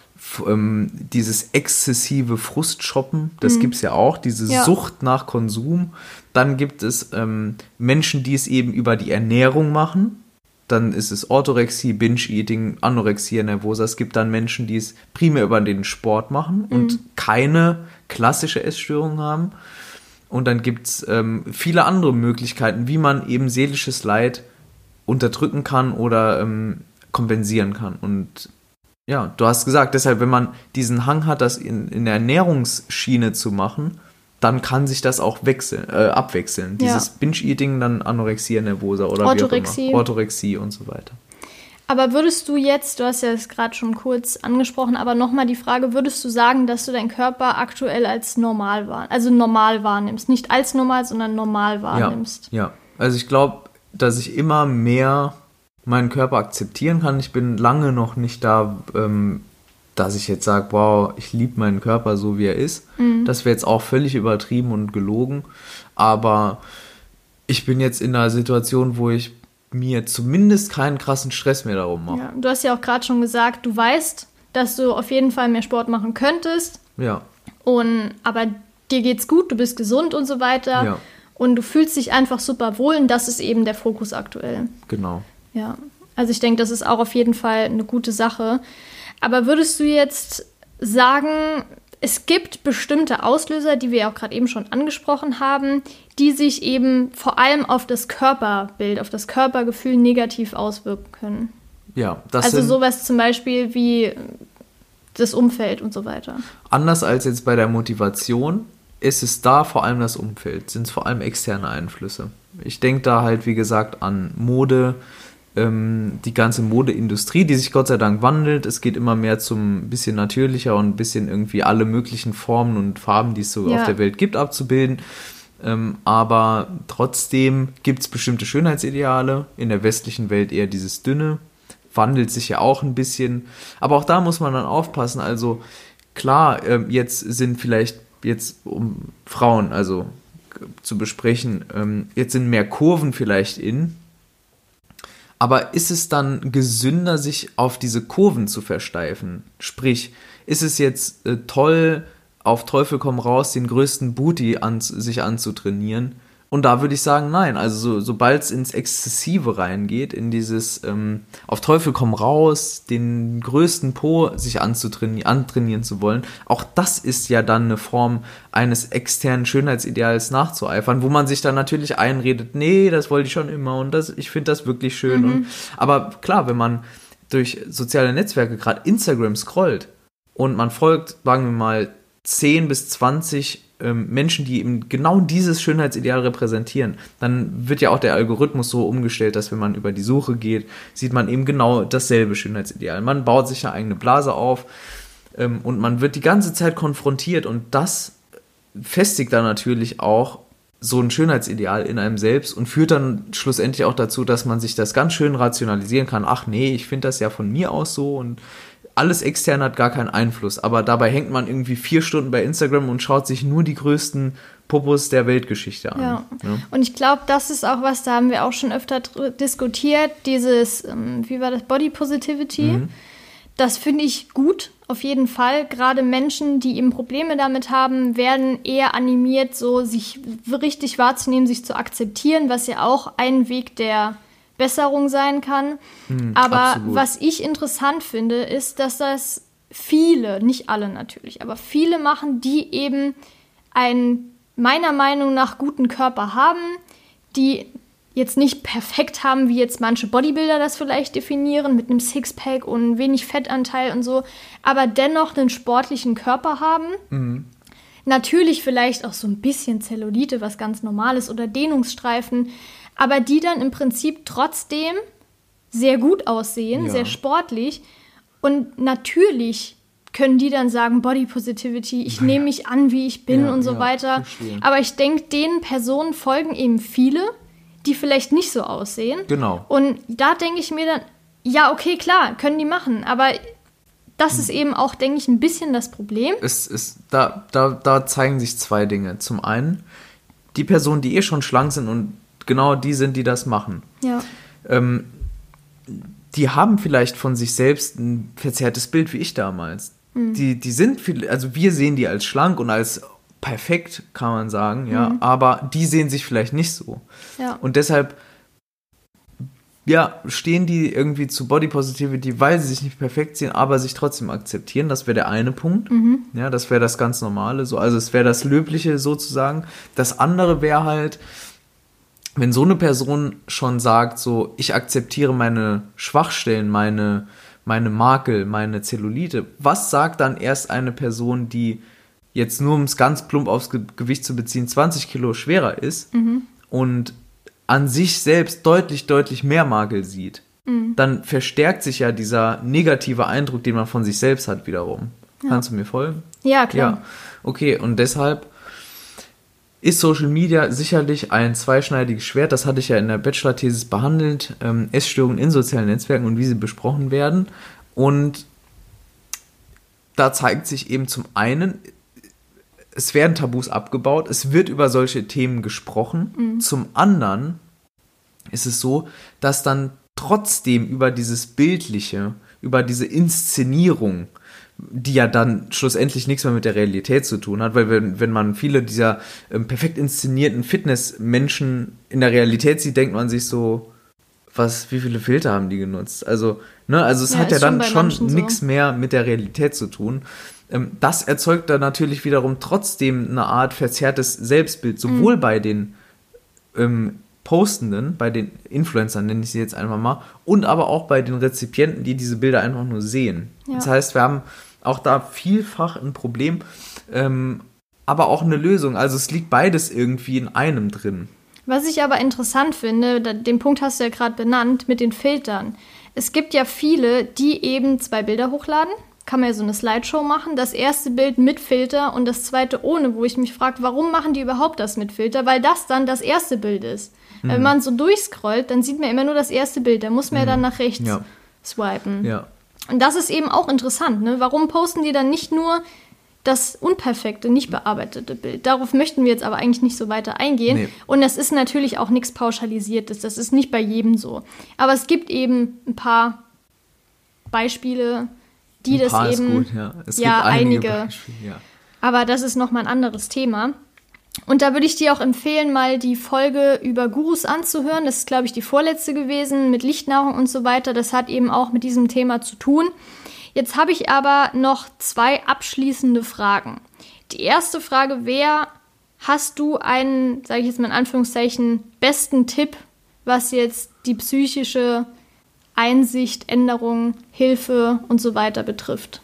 ähm, dieses exzessive Frustshoppen. Das gibt's ja auch, diese Ja. Sucht nach Konsum. Dann gibt es ähm, Menschen, die es eben über die Ernährung machen dann ist es Orthorexie, Binge-Eating, Anorexia nervosa. Es gibt dann Menschen, die es primär über den Sport machen und keine klassische Essstörung haben. Und dann gibt es ähm, viele andere Möglichkeiten, wie man eben seelisches Leid unterdrücken kann oder ähm, kompensieren kann. Und ja, du hast gesagt, deshalb, wenn man diesen Hang hat, das in, in der Ernährungsschiene zu machen, dann kann sich das auch wechseln, äh, abwechseln. Ja. Dieses Binge-Eating, dann Anorexia nervosa oder Orthorexie. wie auch immer. Orthorexie und so weiter. Aber würdest du jetzt, du hast ja es gerade schon kurz angesprochen, aber nochmal die Frage, würdest du sagen, dass du deinen Körper aktuell als normal wahrnimmst, also normal wahrnimmst, nicht als normal, sondern normal wahrnimmst? Ja, ja. Also ich glaube, dass ich immer mehr meinen Körper akzeptieren kann. Ich bin lange noch nicht da, ähm, dass ich jetzt sage, wow, ich liebe meinen Körper so, wie er ist. Das wäre jetzt auch völlig übertrieben und gelogen. Aber ich bin jetzt in einer Situation, wo ich mir zumindest keinen krassen Stress mehr darum mache. Ja, du hast ja auch gerade schon gesagt, du weißt, dass du auf jeden Fall mehr Sport machen könntest. Ja. Und aber dir geht's gut, du bist gesund und so weiter. Ja. Und du fühlst dich einfach super wohl und das ist eben der Fokus aktuell. Genau. Ja. Also ich denke, das ist auch auf jeden Fall eine gute Sache. Aber würdest du jetzt sagen, es gibt bestimmte Auslöser, die wir auch gerade eben schon angesprochen haben, die sich eben vor allem auf das Körperbild, auf das Körpergefühl negativ auswirken können. Ja, das also sowas zum Beispiel wie das Umfeld und so weiter. anders als jetzt bei der Motivation ist es da vor allem das Umfeld, sind es vor allem externe Einflüsse. Ich denke da halt, wie gesagt, an Mode, ähm, die ganze Modeindustrie, die sich Gott sei Dank wandelt. Es geht immer mehr zum bisschen natürlicher und ein bisschen irgendwie alle möglichen Formen und Farben, die es so Ja. auf der Welt gibt, abzubilden. Ähm, aber trotzdem gibt es bestimmte Schönheitsideale. In der westlichen Welt eher dieses dünne. Wandelt sich ja auch ein bisschen. Aber auch da muss man dann aufpassen. Also klar, ähm, jetzt sind vielleicht jetzt um Frauen, also zu besprechen, ähm, jetzt sind mehr Kurven vielleicht in. Aber ist es dann gesünder, sich auf diese Kurven zu versteifen? Sprich, ist es jetzt äh, toll, auf Teufel komm raus, den größten Booty an, sich anzutrainieren? Und da würde ich sagen, nein. Also so, sobald es ins Exzessive reingeht, in dieses ähm, auf Teufel komm raus, den größten Po sich anzutrainieren, antrainieren zu wollen, auch das ist ja dann eine Form eines externen Schönheitsideals nachzueifern, wo man sich dann natürlich einredet, nee, das wollte ich schon immer und das, ich finde das wirklich schön. Und, aber klar, wenn man durch soziale Netzwerke, gerade Instagram scrollt und man folgt, sagen wir mal, 10 bis 20 ähm, Menschen, die eben genau dieses Schönheitsideal repräsentieren, dann wird ja auch der Algorithmus so umgestellt, dass wenn man über die Suche geht, sieht man eben genau dasselbe Schönheitsideal. Man baut sich eine eigene Blase auf ähm, und man wird die ganze Zeit konfrontiert und das festigt dann natürlich auch so ein Schönheitsideal in einem selbst und führt dann schlussendlich auch dazu, dass man sich das ganz schön rationalisieren kann. Ach nee, ich finde das ja von mir aus so und alles extern hat gar keinen Einfluss. Aber dabei hängt man irgendwie vier Stunden bei Instagram und schaut sich nur die größten Popos der Weltgeschichte an. Ja. Ne? Und ich glaube, das ist auch was, da haben wir auch schon öfter diskutiert, dieses, ähm, wie war das, Body Positivity. Mhm. Das finde ich gut, auf jeden Fall. Gerade Menschen, die eben Probleme damit haben, werden eher animiert, so sich richtig wahrzunehmen, sich zu akzeptieren, was ja auch ein Weg der Besserung sein kann. Aber Mhm, absolut. was ich interessant finde, ist, dass das viele, nicht alle natürlich, aber viele machen, die eben einen meiner Meinung nach guten Körper haben, die jetzt nicht perfekt haben, wie jetzt manche Bodybuilder das vielleicht definieren, mit einem Sixpack und wenig Fettanteil und so, aber dennoch einen sportlichen Körper haben. Natürlich vielleicht auch so ein bisschen Zellulite, was ganz normal ist, oder Dehnungsstreifen, aber die dann im Prinzip trotzdem sehr gut aussehen, Ja. sehr sportlich. Und natürlich können die dann sagen, Body Positivity, ich nehme mich an, wie ich bin Ja, und so ja, weiter. verstehe. Aber ich denke, den Personen folgen eben viele, die vielleicht nicht so aussehen. Genau. Und da denke ich mir dann, ja, okay, klar, können die machen, aber das ist eben auch, denke ich, ein bisschen das Problem. es ist, da, da, da zeigen sich zwei Dinge. Zum einen, die Personen, die eh schon schlank sind und genau die sind, die das machen. Ja. ähm, die haben vielleicht von sich selbst ein verzerrtes Bild wie ich damals. Die, die sind viel, also wir sehen die als schlank und als perfekt, kann man sagen, ja, aber die sehen sich vielleicht nicht so. Ja. Und deshalb, ja, stehen die irgendwie zu Body Positivity, weil sie sich nicht perfekt sehen, aber sich trotzdem akzeptieren. Das wäre der eine Punkt. Ja, das wäre das ganz Normale. So, also es wäre das Löbliche sozusagen. Das andere wäre halt, wenn so eine Person schon sagt, so, ich akzeptiere meine Schwachstellen, meine, meine Makel, meine Zellulite, was sagt dann erst eine Person, die jetzt nur um es ganz plump aufs Ge Gewicht zu beziehen, 20 Kilo schwerer ist und an sich selbst deutlich, deutlich mehr Makel sieht, dann verstärkt sich ja dieser negative Eindruck, den man von sich selbst hat, wiederum. Kannst du mir folgen? Ja, klar. Ja, okay, und deshalb ist Social Media sicherlich ein zweischneidiges Schwert. Das hatte ich ja in der Bachelor-Thesis behandelt. Ähm, Essstörungen in sozialen Netzwerken und wie sie besprochen werden. Und da zeigt sich eben zum einen, es werden Tabus abgebaut, es wird über solche Themen gesprochen. Zum anderen ist es so, dass dann trotzdem über dieses Bildliche, über diese Inszenierung, die ja dann schlussendlich nichts mehr mit der Realität zu tun hat, weil wenn, wenn man viele dieser ähm, perfekt inszenierten Fitnessmenschen in der Realität sieht, denkt man sich so, was, wie viele Filter haben die genutzt? Also, ne, also es Ja, hat ja schon dann schon manchen so. nichts mehr mit der Realität zu tun. Ähm, das erzeugt dann natürlich wiederum trotzdem eine Art verzerrtes Selbstbild, sowohl Mhm. bei den ähm, Postenden, bei den Influencern nenne ich sie jetzt einfach mal, und aber auch bei den Rezipienten, die diese Bilder einfach nur sehen. Ja. Das heißt, wir haben auch da vielfach ein Problem, ähm, aber auch eine Lösung. Also es liegt beides irgendwie in einem drin. Was ich aber interessant finde, den Punkt hast du ja gerade benannt, mit den Filtern. Es gibt ja viele, die eben zwei Bilder hochladen. Kann man ja so eine Slideshow machen. Das erste Bild mit Filter und das zweite ohne, wo ich mich frage, warum machen die überhaupt das mit Filter? Weil das dann das erste Bild ist. Mhm. Wenn man so durchscrollt, dann sieht man immer nur das erste Bild. Da muss man ja dann nach rechts Mhm. Ja. swipen. Ja. Und das ist eben auch interessant. Ne? Warum posten die dann nicht nur das unperfekte, nicht bearbeitete Bild? Darauf möchten wir jetzt aber eigentlich nicht so weiter eingehen. Nee. Und das ist natürlich auch nichts Pauschalisiertes. Das ist nicht bei jedem so. Aber es gibt eben ein paar Beispiele, die Ein das eben. gut, ja. Es ja, einige, einige. Beispiele, ja. Aber das ist nochmal ein anderes Thema. Und da würde ich dir auch empfehlen, mal die Folge über Gurus anzuhören. Das ist, glaube ich, die vorletzte gewesen mit Lichtnahrung und so weiter. Das hat eben auch mit diesem Thema zu tun. Jetzt habe ich aber noch zwei abschließende Fragen. Die erste Frage wäre, hast du einen, sage ich jetzt mal in Anführungszeichen, besten Tipp, was jetzt die psychische Einsicht, Änderung, Hilfe und so weiter betrifft?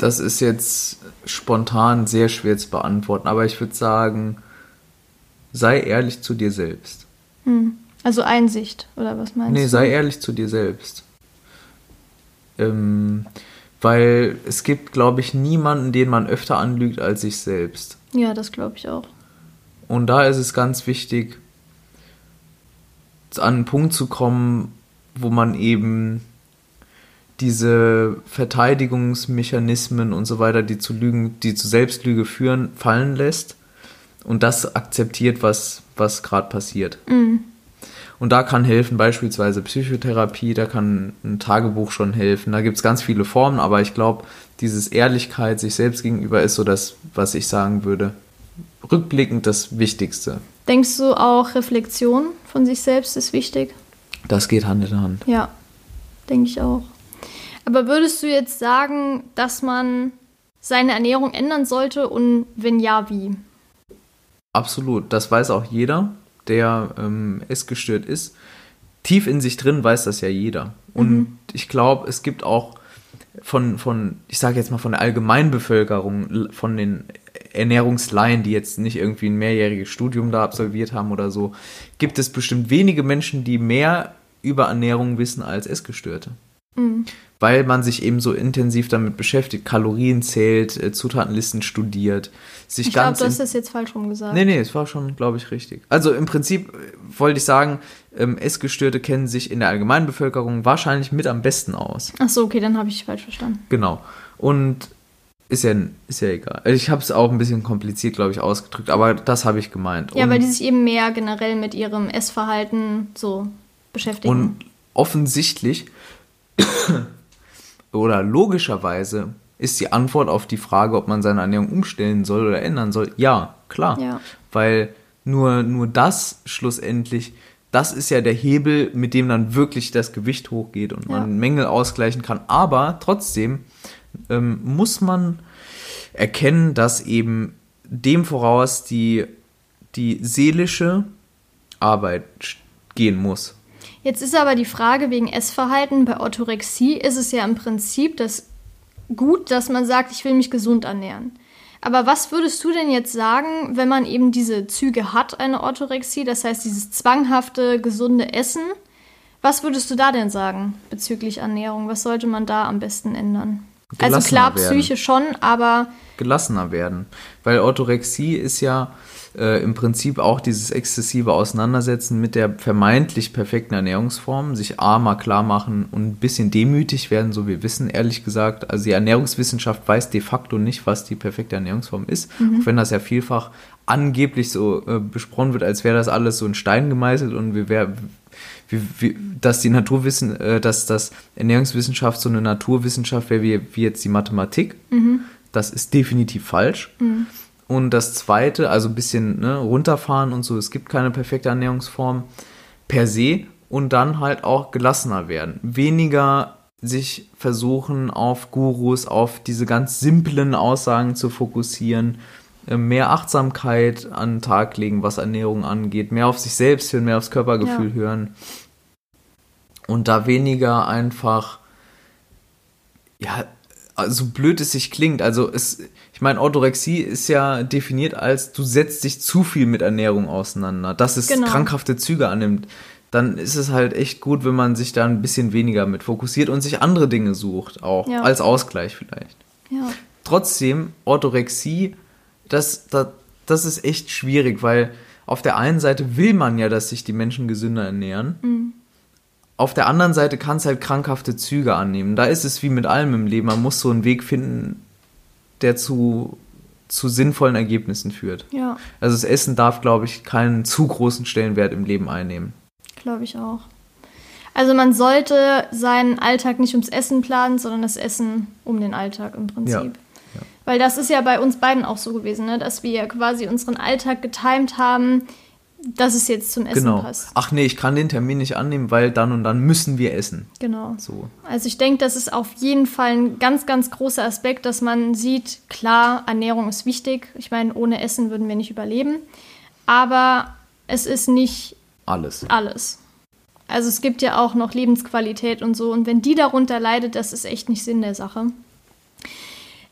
Das ist jetzt spontan sehr schwer zu beantworten, aber ich würde sagen, sei ehrlich zu dir selbst. Also Einsicht, oder was meinst Nee, du? sei ehrlich zu dir selbst. Ähm, weil es gibt, glaube ich, niemanden, den man öfter anlügt als sich selbst. Ja, das glaube ich auch. Und da ist es ganz wichtig, an einen Punkt zu kommen, wo man eben diese Verteidigungsmechanismen und so weiter, die zu Lügen, die zu Selbstlüge führen, fallen lässt und das akzeptiert, was, was gerade passiert. Und da kann helfen beispielsweise Psychotherapie, da kann ein Tagebuch schon helfen. Da gibt es ganz viele Formen, aber ich glaube, dieses Ehrlichkeit sich selbst gegenüber ist so das, was ich sagen würde, rückblickend das Wichtigste. Denkst du auch Reflexion von sich selbst ist wichtig? Das geht Hand in Hand. Ja, denke ich auch. Aber würdest du jetzt sagen, dass man seine Ernährung ändern sollte und wenn ja, wie? Absolut. Das weiß auch jeder, der ähm, essgestört ist. Tief in sich drin weiß das ja jeder. Und ich glaube, es gibt auch von, von ich sage jetzt mal von der Allgemeinbevölkerung, von den Ernährungslaien, die jetzt nicht irgendwie ein mehrjähriges Studium da absolviert haben oder so, gibt es bestimmt wenige Menschen, die mehr über Ernährung wissen als Essgestörte. Weil man sich eben so intensiv damit beschäftigt, Kalorien zählt, äh, Zutatenlisten studiert, sich Ich glaube, ganz du in- hast das jetzt falsch rum gesagt. Nee, nee, es war schon, glaube ich, richtig. Also im Prinzip äh, wollte ich sagen, ähm, Essgestörte kennen sich in der Allgemeinbevölkerung wahrscheinlich mit am besten aus. Ach so, okay, dann habe ich falsch verstanden. Genau. Und ist ja, ist ja egal. Also Ich habe es auch ein bisschen kompliziert, glaube ich, ausgedrückt, aber das habe ich gemeint. Ja, und, weil die sich eben mehr generell mit ihrem Essverhalten so beschäftigen. und offensichtlich [COUGHS] oder logischerweise ist die Antwort auf die Frage, ob man seine Ernährung umstellen soll oder ändern soll, ja, klar. Ja. Weil nur, nur das schlussendlich, das ist ja der Hebel, mit dem dann wirklich das Gewicht hochgeht und Ja. man Mängel ausgleichen kann. Aber trotzdem ähm, muss man erkennen, dass eben dem voraus die, die seelische Arbeit gehen muss. Jetzt ist aber die Frage wegen Essverhalten. Bei Orthorexie ist es ja im Prinzip das gut, dass man sagt, ich will mich gesund ernähren. Aber was würdest du denn jetzt sagen, wenn man eben diese Züge hat, eine Orthorexie, das heißt dieses zwanghafte, gesunde Essen? Was würdest du da denn sagen bezüglich Ernährung? Was sollte man da am besten ändern? Also klar, Psyche schon, aber. Gelassener werden. Weil Orthorexie ist ja äh, im Prinzip auch dieses exzessive Auseinandersetzen mit der vermeintlich perfekten Ernährungsform, sich A mal klar machen und ein bisschen demütig werden, so wir wissen, ehrlich gesagt. Also die Ernährungswissenschaft weiß de facto nicht, was die perfekte Ernährungsform ist, mhm. auch wenn das ja vielfach angeblich so äh, besprochen wird, als wäre das alles so in Stein gemeißelt und wir wären wie, wie, dass die Naturwissen, äh, dass das Ernährungswissenschaft so eine Naturwissenschaft wäre wie, wie jetzt die Mathematik. Mhm. Das ist definitiv falsch. Mhm. Und das zweite, also ein bisschen ne, runterfahren und so, es gibt keine perfekte Ernährungsform per se und dann halt auch gelassener werden. Weniger sich versuchen, auf Gurus, auf diese ganz simplen Aussagen zu fokussieren, äh, mehr Achtsamkeit an den Tag legen, was Ernährung angeht, mehr auf sich selbst hören, mehr aufs Körpergefühl ja. hören und da weniger einfach, ja, so blöd es sich klingt, also es, ich meine, Orthorexie ist ja definiert als, du setzt dich zu viel mit Ernährung auseinander, dass es genau. krankhafte Züge annimmt. Dann ist es halt echt gut, wenn man sich da ein bisschen weniger mit fokussiert und sich andere Dinge sucht, auch ja. als Ausgleich vielleicht. Ja. Trotzdem, Orthorexie, das, das, das ist echt schwierig, weil auf der einen Seite will man ja, dass sich die Menschen gesünder ernähren. Mhm. Auf der anderen Seite kann es halt krankhafte Züge annehmen. Da ist es wie mit allem im Leben. Man muss so einen Weg finden, der zu, zu sinnvollen Ergebnissen führt. Ja. Also das Essen darf, glaube ich, keinen zu großen Stellenwert im Leben einnehmen. Glaube ich auch. Also man sollte seinen Alltag nicht ums Essen planen, sondern das Essen um den Alltag im Prinzip. Ja. Ja. Weil das ist ja bei uns beiden auch so gewesen, ne? dass wir quasi unseren Alltag getimt haben dass es jetzt zum Essen genau. passt. Ach nee, ich kann den Termin nicht annehmen, weil dann und dann müssen wir essen. Genau. So. Also ich denke, das ist auf jeden Fall ein ganz, ganz großer Aspekt, dass man sieht, klar, Ernährung ist wichtig. Ich meine, ohne Essen würden wir nicht überleben. Aber es ist nicht alles. Alles. Also es gibt ja auch noch Lebensqualität und so. Und wenn die darunter leidet, das ist echt nicht Sinn der Sache.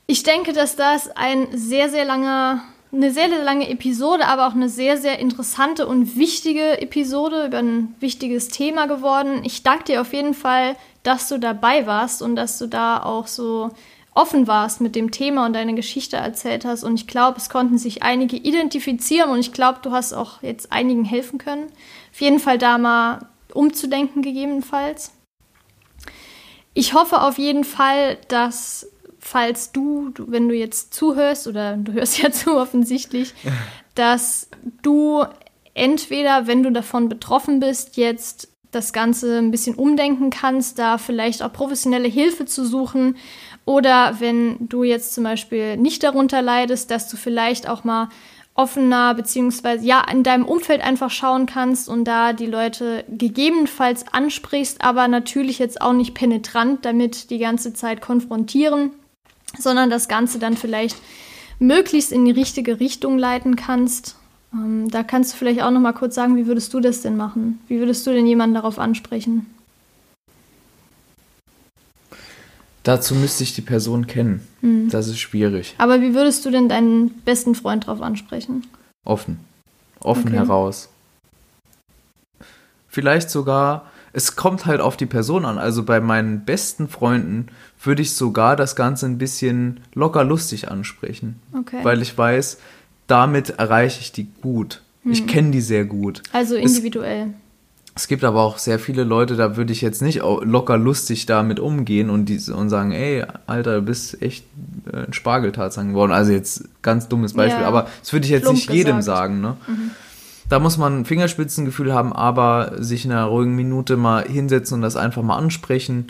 Ich denke, dass das ein sehr, sehr langer eine sehr, sehr lange Episode, aber auch eine sehr, sehr interessante und wichtige Episode über ein wichtiges Thema geworden. Ich danke dir auf jeden Fall, dass du dabei warst und dass du da auch so offen warst mit dem Thema und deine Geschichte erzählt hast. Und ich glaube, es konnten sich einige identifizieren und ich glaube, du hast auch jetzt einigen helfen können. Auf jeden Fall da mal umzudenken gegebenenfalls. Ich hoffe auf jeden Fall, dass falls du, wenn du jetzt zuhörst, oder du hörst ja [LAUGHS] zu offensichtlich, dass du entweder, wenn du davon betroffen bist, jetzt das Ganze ein bisschen umdenken kannst, da vielleicht auch professionelle Hilfe zu suchen. Oder wenn du jetzt zum Beispiel nicht darunter leidest, dass du vielleicht auch mal offener beziehungsweise ja in deinem Umfeld einfach schauen kannst und da die Leute gegebenenfalls ansprichst, aber natürlich jetzt auch nicht penetrant damit die ganze Zeit konfrontieren, sondern das Ganze dann vielleicht möglichst in die richtige Richtung leiten kannst. Ähm, da kannst du vielleicht auch noch mal kurz sagen, wie würdest du das denn machen? Wie würdest du denn jemanden darauf ansprechen? Dazu müsste ich die Person kennen. Hm. Das ist schwierig. Aber wie würdest du denn deinen besten Freund darauf ansprechen? Offen. Offen okay. heraus. Vielleicht sogar es kommt halt auf die Person an. Also bei meinen besten Freunden würde ich sogar das Ganze ein bisschen locker lustig ansprechen. Okay. Weil ich weiß, damit erreiche ich die gut. Hm. Ich kenne die sehr gut. Also individuell. Es, es, gibt aber auch sehr viele Leute, da würde ich jetzt nicht locker lustig damit umgehen und, die, und sagen, ey, Alter, du bist echt äh, ein Spargeltarzan geworden. Also jetzt ganz dummes Beispiel, ja, aber das würde ich jetzt nicht jedem gesagt. sagen. Ne? Mhm. Da muss man ein Fingerspitzengefühl haben, aber sich in einer ruhigen Minute mal hinsetzen und das einfach mal ansprechen,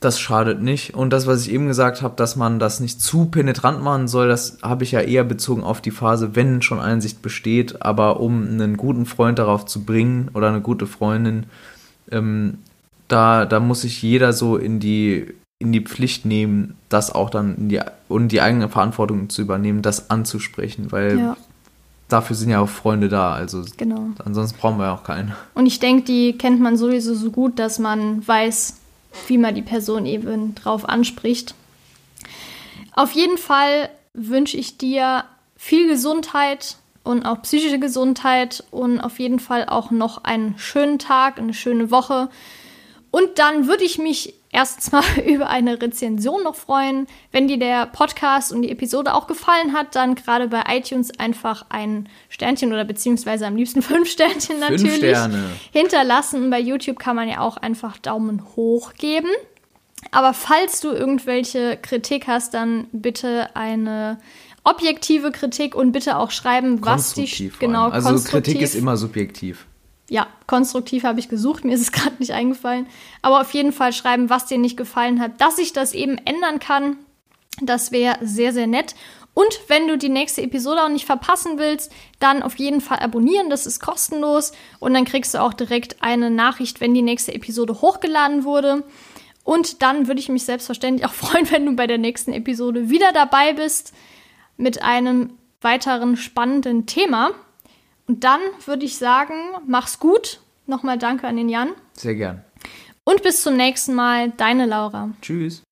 das schadet nicht. Und das, was ich eben gesagt habe, dass man das nicht zu penetrant machen soll, das habe ich ja eher bezogen auf die Phase, wenn schon Einsicht besteht, aber um einen guten Freund darauf zu bringen oder eine gute Freundin, ähm, da, da muss sich jeder so in die, in die Pflicht nehmen, das auch dann in die, und die eigene Verantwortung zu übernehmen, das anzusprechen, weil ja dafür sind ja auch Freunde da. Also genau. ansonsten brauchen wir ja auch keinen. Und ich denke, die kennt man sowieso so gut, dass man weiß, wie man die Person eben drauf anspricht. Auf jeden Fall wünsche ich dir viel Gesundheit und auch psychische Gesundheit und auf jeden Fall auch noch einen schönen Tag, eine schöne Woche. Und dann würde ich mich erstens mal [LAUGHS] über eine Rezension noch freuen. Wenn dir der Podcast und die Episode auch gefallen hat, dann gerade bei iTunes einfach ein Sternchen oder beziehungsweise am liebsten [LAUGHS] fünf Sternchen natürlich Fünf Sterne. hinterlassen. Bei YouTube kann man ja auch einfach Daumen hoch geben. Aber falls du irgendwelche Kritik hast, dann bitte eine objektive Kritik und bitte auch schreiben, was die genau. Also konstruktiv Kritik ist immer subjektiv. Ja, konstruktiv habe ich gesucht, [LAUGHS] mir ist es gerade nicht eingefallen. Aber auf jeden Fall schreiben, was dir nicht gefallen hat, dass ich das eben ändern kann. Das wäre sehr, sehr nett. Und wenn du die nächste Episode auch nicht verpassen willst, dann auf jeden Fall abonnieren. Das ist kostenlos. Und dann kriegst du auch direkt eine Nachricht, wenn die nächste Episode hochgeladen wurde. Und dann würde ich mich selbstverständlich auch [LAUGHS] freuen, wenn du bei der nächsten Episode wieder dabei bist mit einem weiteren spannenden Thema. Und dann würde ich sagen, mach's gut. Nochmal danke an den Jan. Sehr gern. Und bis zum nächsten Mal, deine Laura. Tschüss.